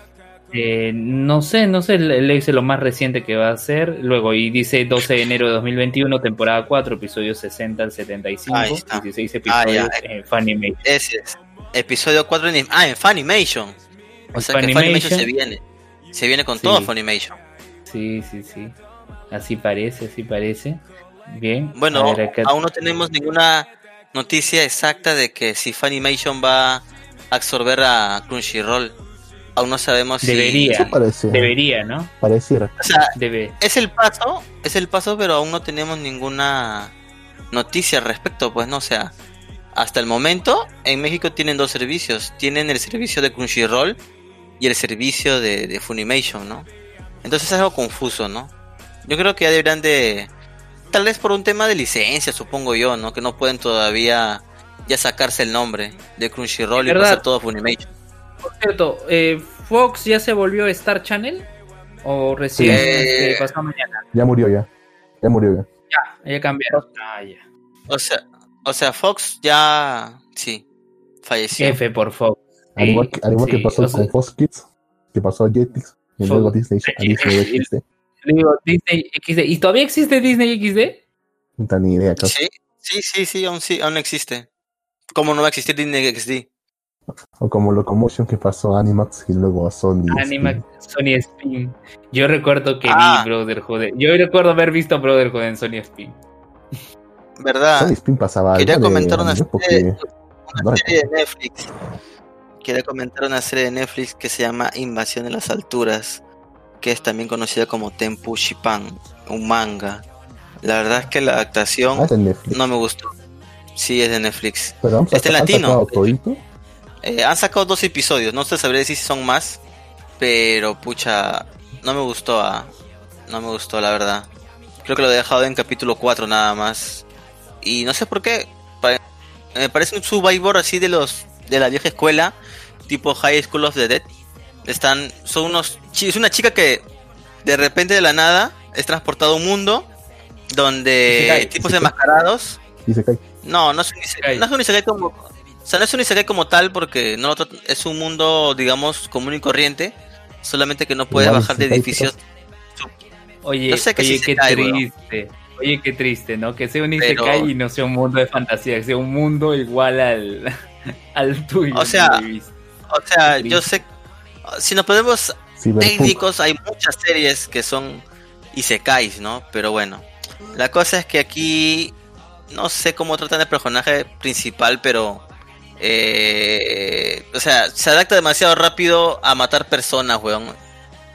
Eh, no sé, no sé, le dice lo más reciente que va a ser. Luego, y dice 12 de enero de 2021, temporada 4, episodio 60 al 75, 16 episodios ah, en Funimation. Ese es. Episodio 4 en, ah, en Funimation. O sea que Funimation se viene. Se viene con todo Funimation. Sí, sí, sí. Así parece, así parece. Bien. Bueno, aún no tenemos ninguna noticia exacta de que si Funimation va a absorber a Crunchyroll aún no sabemos debería, si debería, ¿no? Pareciera. O sea, Debe. es el paso, es el paso, pero aún no tenemos ninguna noticia al respecto, pues no, o sea, hasta el momento en México tienen dos servicios. Tienen el servicio de Crunchyroll y el servicio de, Funimation, ¿no? Entonces es algo confuso, ¿no? Yo creo que ya deberían de... Tal vez por un tema de licencia, supongo yo, ¿no? Que no pueden todavía ya sacarse el nombre de Crunchyroll y pasar todo a Funimation. Por cierto, eh, ¿Fox ya se volvió Star Channel? ¿O recién eh, pasó mañana? Ya murió ya. Ya murió ya. Ya, ya cambiaron. Ah, ya. O sea, o sea, Fox ya sí falleció. F por Fox. Al igual que, pasó con Fox Kids, que pasó a Jetix, y luego Disney, Disney XD. <laughs> Digo, Disney XD. ¿Y todavía existe Disney XD? No tengo ni idea. Sí, sí, sí, sí, aún sí, aún existe. ¿Cómo no va a existir Disney XD? O como Locomotion que pasó a Animax y luego a Sony. Animax, Sony Spin. Yo recuerdo que ah. vi Brotherhood. Yo recuerdo haber visto Brotherhood en Sony Spin. ¿Verdad? Sony Spin pasaba Quería comentar una, serie, una serie de Netflix. Quería comentar una serie de Netflix que se llama Invasión de las Alturas, que es también conocida como Tempu Shipan, un manga. La verdad es que la adaptación ah, no me gustó. Sí, es de Netflix. Pero este latino. Eh, han sacado dos episodios, no sé sabré decir si son más, pero pucha, no me gustó, ah, no me gustó la verdad. Creo que lo he dejado en capítulo 4 nada más. Y no sé por qué, me parece un survivor así de los de la vieja escuela, tipo High School of the Dead. Están, son unos, es una chica que de repente de la nada es transportado a un mundo donde tipos enmascarados. No, no es un no es un como, o sea, no es un Isekai como tal porque no es un mundo, digamos, común y corriente. Solamente que no puede bajar de edificios. Oye, oye qué triste. Oye, qué triste, ¿no? Que sea un Isekai y no sea un mundo de fantasía, que sea un mundo igual al, <laughs> al tuyo. O sea, o sea yo sé. Si nos podemos técnicos, hay muchas series que son Isekais, ¿no? Pero bueno. La cosa es que aquí no sé cómo tratan el personaje principal, pero eh, o sea, se adapta demasiado rápido a matar personas, weón.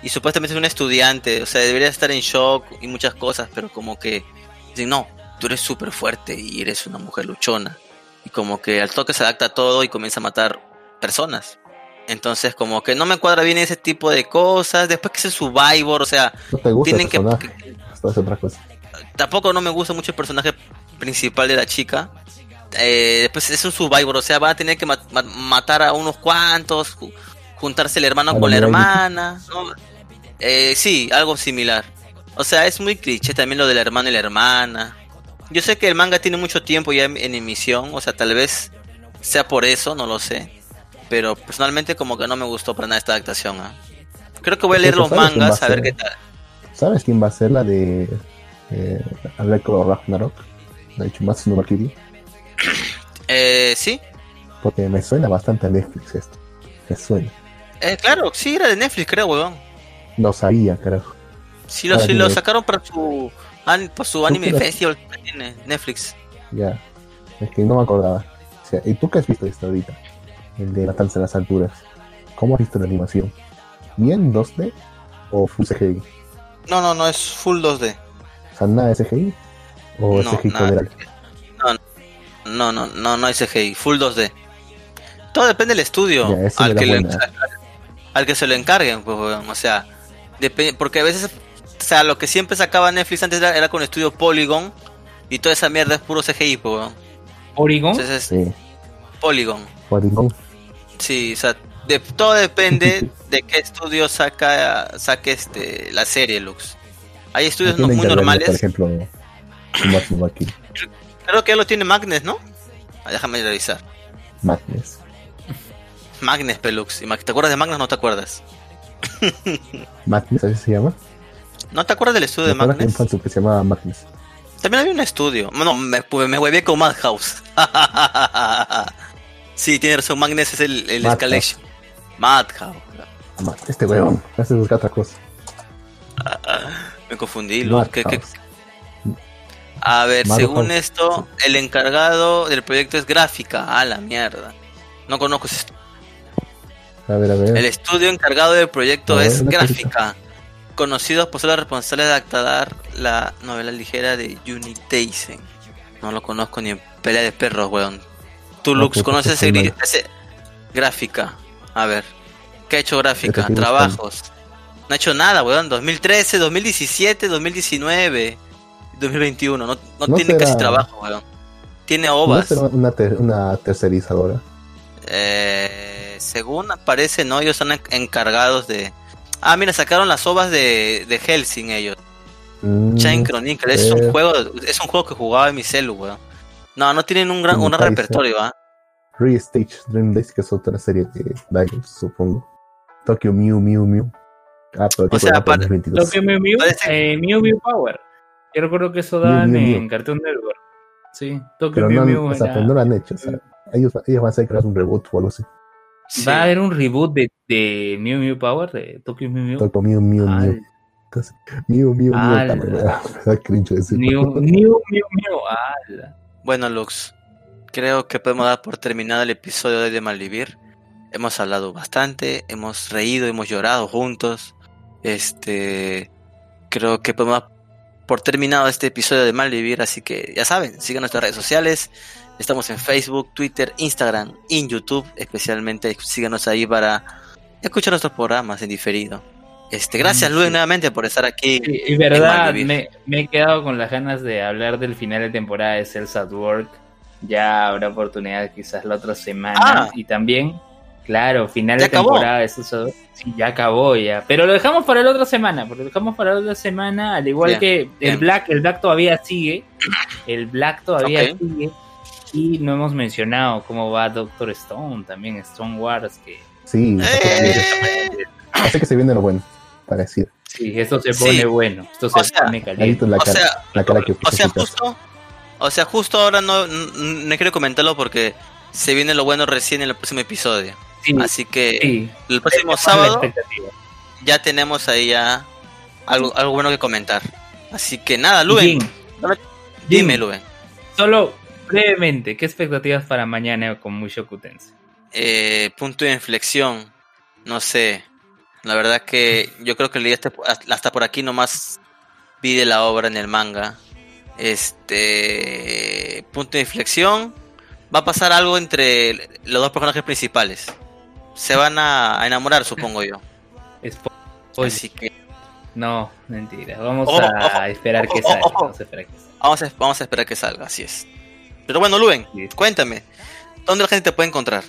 Y supuestamente es un estudiante, o sea, debería estar en shock y muchas cosas, pero como que dicen, no, tú eres súper fuerte y eres una mujer luchona. Y como que al toque se adapta a todo y comienza a matar personas. Entonces, como que no me cuadra bien ese tipo de cosas. Después que es el Survivor, o sea, tienen que. Tampoco no me gusta mucho el personaje principal de la chica eh, después es un survivor, o sea, va a tener que matar a unos cuantos, juntarse el hermano con la hermana, eh, sí, algo similar. O sea, es muy cliché también lo del hermano y la hermana. Yo sé que el manga tiene mucho tiempo ya en, emisión, o sea, tal vez sea por eso, no lo sé. Pero personalmente como que no me gustó para nada esta adaptación. ¿ah? Creo que voy a leer los mangas a, ver qué tal. ¿Sabes quién va a ser la de eh, Ragnarok? La de Chumatsu no Valkyrie. <clears throat> Eh, sí. Porque me suena bastante a Netflix esto. Me suena. Eh, claro, sí, era de Netflix, creo, weón. No sabía, creo. Sí, lo, sí, lo sacaron para su, por su anime festival que tiene Netflix. Ya. Es que no me acordaba. O sea, ¿y tú qué has visto esto ahorita? El de la danza de las alturas. ¿Cómo has visto la animación? ¿Bien 2D o full CGI? No, no, no, es full 2D. O sea, nada de CGI o no, CGI nada. No, no, no, no, no hay CGI, full 2D. Todo depende del estudio al, que al, que se lo encarguen, pues, o sea, porque a veces, o sea, lo que siempre sacaba Netflix antes era, con estudio Polygon y toda esa mierda es puro CGI, pues, ¿Polygon? sí. Polygon. Polygon. Sí, o sea, de, todo depende <laughs> de qué estudio saca saque este la serie Lux. Hay estudios no, muy normales. Por ejemplo, <clears throat> Creo que ya lo tiene Magnes, ¿no? Ah, déjame revisar. Magnes. Magnes Pelux. ¿Te acuerdas de Magnes o no te acuerdas? <laughs> Magnes, ¿así se llama? ¿No te acuerdas del estudio de Magnes? que se llamaba Magnes. También había un estudio. No, me, me huevé con Madhouse. <laughs> sí, tiene razón. Magnes es el, el Escalation. Madhouse. Este weón, hace buscar otra cosa. me confundí. ¿Qué, qué, a ver, según esto, el encargado del proyecto es gráfica. A la mierda. No conozco ese a ver, a ver. El estudio encargado del proyecto es gráfica. Conocido por ser los responsables de adaptar la novela ligera de Unitaisen. No lo conozco ni en pelea de perros, weón. Tú, Lux, ¿conoces ese, ese, gráfica? A ver, ¿qué ha hecho gráfica? Trabajos. No ha hecho nada, weón. 2013, 2017, 2019, 2021. No, no, tiene casi trabajo, weón. Tiene ovas. ¿No una, una tercerizadora? Eh, según aparece, no, ellos están encargados de. Ah, mira, sacaron las ovas de, de Helsing ellos. Mm, Chain Chronicle, es un juego, es un juego que jugaba en mi celu, weón. No, no tienen un gran, un repertorio, ¿ah? Restage Dream Days, que es otra serie de Dailos, supongo. Tokyo Mew Mew Mew. Ah, pero o sea, para, Tokyo Mew Mew, eh, Mew Mew Power. Yo recuerdo que eso dan en Cartoon Network. Sí, Tokyo Mew Mew. O sea, no lo han hecho, o sea, ellos, ellos van a hacer un reboot o algo así. ¿Va a haber un reboot de, de Mew Mew Power? ¿De Tokyo Mew Mew? Tokyo Mew Mew Mew. Mew Mew Mew. Mew Mew Mew. Bueno, Lux, creo que podemos dar por terminado el episodio de, de Malvivir. Hemos hablado bastante, hemos reído, hemos llorado juntos. Este, creo que podemos dar por terminado este episodio de Malvivir, así que ya saben, sigan nuestras redes sociales. Estamos en Facebook, Twitter, Instagram y en YouTube, especialmente síganos ahí para escuchar nuestros programas en diferido. Este, gracias Luis nuevamente por estar aquí. y verdad, me, he quedado con las ganas de hablar del final de temporada de Cells at Work. Ya habrá oportunidad quizás la otra semana. Ah. Y también, claro, final de temporada de Work. Sí, ya acabó ya. Pero lo dejamos para la otra semana, porque lo dejamos para la otra semana, al igual que el Black, el Black todavía sigue. El Black todavía sigue. Y no hemos mencionado cómo va Doctor Stone, también Stone Wars, que... Sí, eh. que se viene lo bueno parecido. Sí, esto se pone bueno, esto se pone caliente. o sea, justo, o sea, justo ahora no, no, quiero comentarlo porque se viene lo bueno recién en el próximo episodio. Así que el próximo sábado ya tenemos ahí ya algo, algo bueno que comentar. Así que nada, Luen. Dime, Luen. Solo brevemente, ¿qué expectativas para mañana con Musho Kutense? Eh, punto de inflexión. No sé. La verdad que yo creo que leí hasta, hasta por aquí nomás pide la obra en el manga. Este punto de inflexión. Va a pasar algo entre los dos personajes principales. Se van a, enamorar, supongo yo. <laughs> Así que. No, mentira. Vamos a esperar que salga. Vamos a esperar que salga. Vamos a, esperar que salga, así es. Pero bueno, Luen, cuéntame. ¿Dónde la gente te puede encontrar?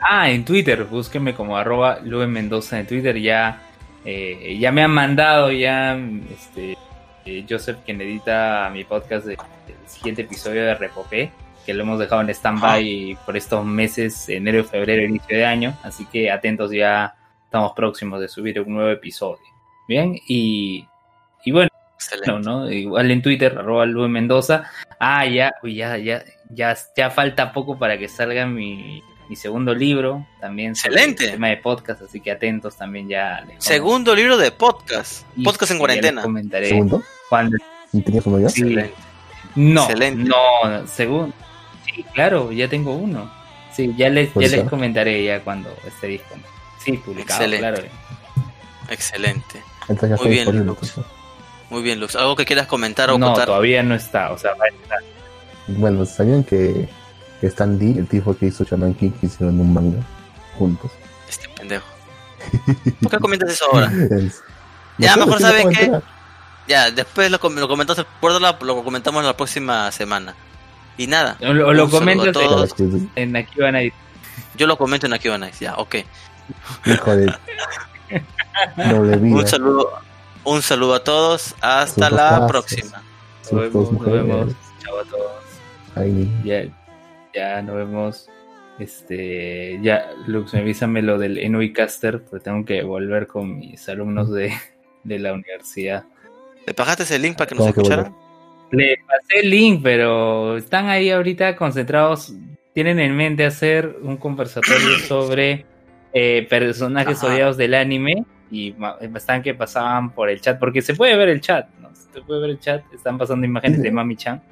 Ah, en Twitter, búsqueme como arroba Luen Mendoza en Twitter, ya, eh, ya me han mandado ya este, eh, Joseph quien edita mi podcast del siguiente episodio de Repopé, que lo hemos dejado en stand-by por estos meses, enero, febrero, inicio de año, así que atentos ya estamos próximos de subir un nuevo episodio. Bien, y, y bueno, ¿no? igual en Twitter, arroba Luen Mendoza. Ah, ya, ya, ya, ya, ya falta poco para que salga mi mi segundo libro también. Excelente. tema de podcast, así que atentos también ya. Segundo libro de podcast. podcast en cuarentena. ¿Segundo? Cuando... ¿Tenías uno ya? Excelente. No, Excelente. no, segundo. Sí, claro, ya tengo uno. Sí, ya les, ya pues les comentaré ya cuando esté disponible. Sí, publicado, Excelente. claro. Excelente. Muy bien, Lux. Muy bien, Lux. ¿Algo que quieras comentar o No, todavía no está, o sea, va a estar. Bueno, sabían que que Stan Lee, el tipo que hizo Shaman King, hicieron un manga juntos. Este pendejo. ¿Por qué comentas eso ahora? <laughs> ya, mejor saben que. Ya, después lo, lo comentamos, lo comentamos la próxima semana. Y nada. O lo, lo comentas en Aquí Night. Yo lo comento en Aquí Night, ya, ok. Hijo de. un saludo, un saludo a todos. Hasta la próxima. Nos vemos, nos vemos. Chao a todos. Ahí. Yeah ya nos vemos. Este, ya, Lux, avísame lo del Enui Caster, porque tengo que volver con mis alumnos de, la universidad. ¿Le pagaste el link para que nos escucharan? Le pasé el link, pero están ahí ahorita concentrados. Tienen en mente hacer un conversatorio <clears throat> sobre eh, personajes odiados del anime y están que pasaban por el chat, porque se puede ver el chat, ¿no? Se puede ver el chat, están pasando imágenes de Mami Chan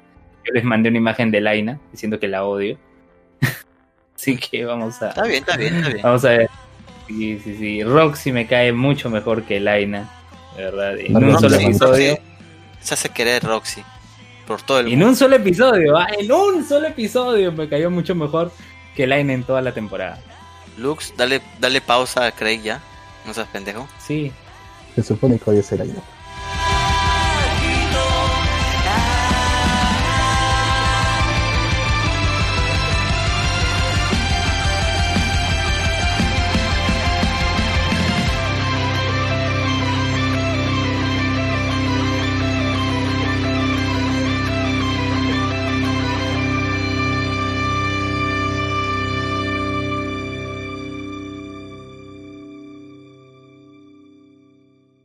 yo les mandé una imagen de Laina diciendo que la odio. <laughs> Así que vamos a. Está bien, está bien, está bien. Vamos a ver. Sí, sí, sí. Roxy me cae mucho mejor que Laina. De verdad. En un solo episodio. Se hace querer Roxy. Por todo el En un solo episodio. Ah, en un solo episodio me cayó mucho mejor. que Line en toda la temporada. Lux, dale, dale pausa a Craig ya. No seas pendejo. Sí. Se supone que hoy es el Line.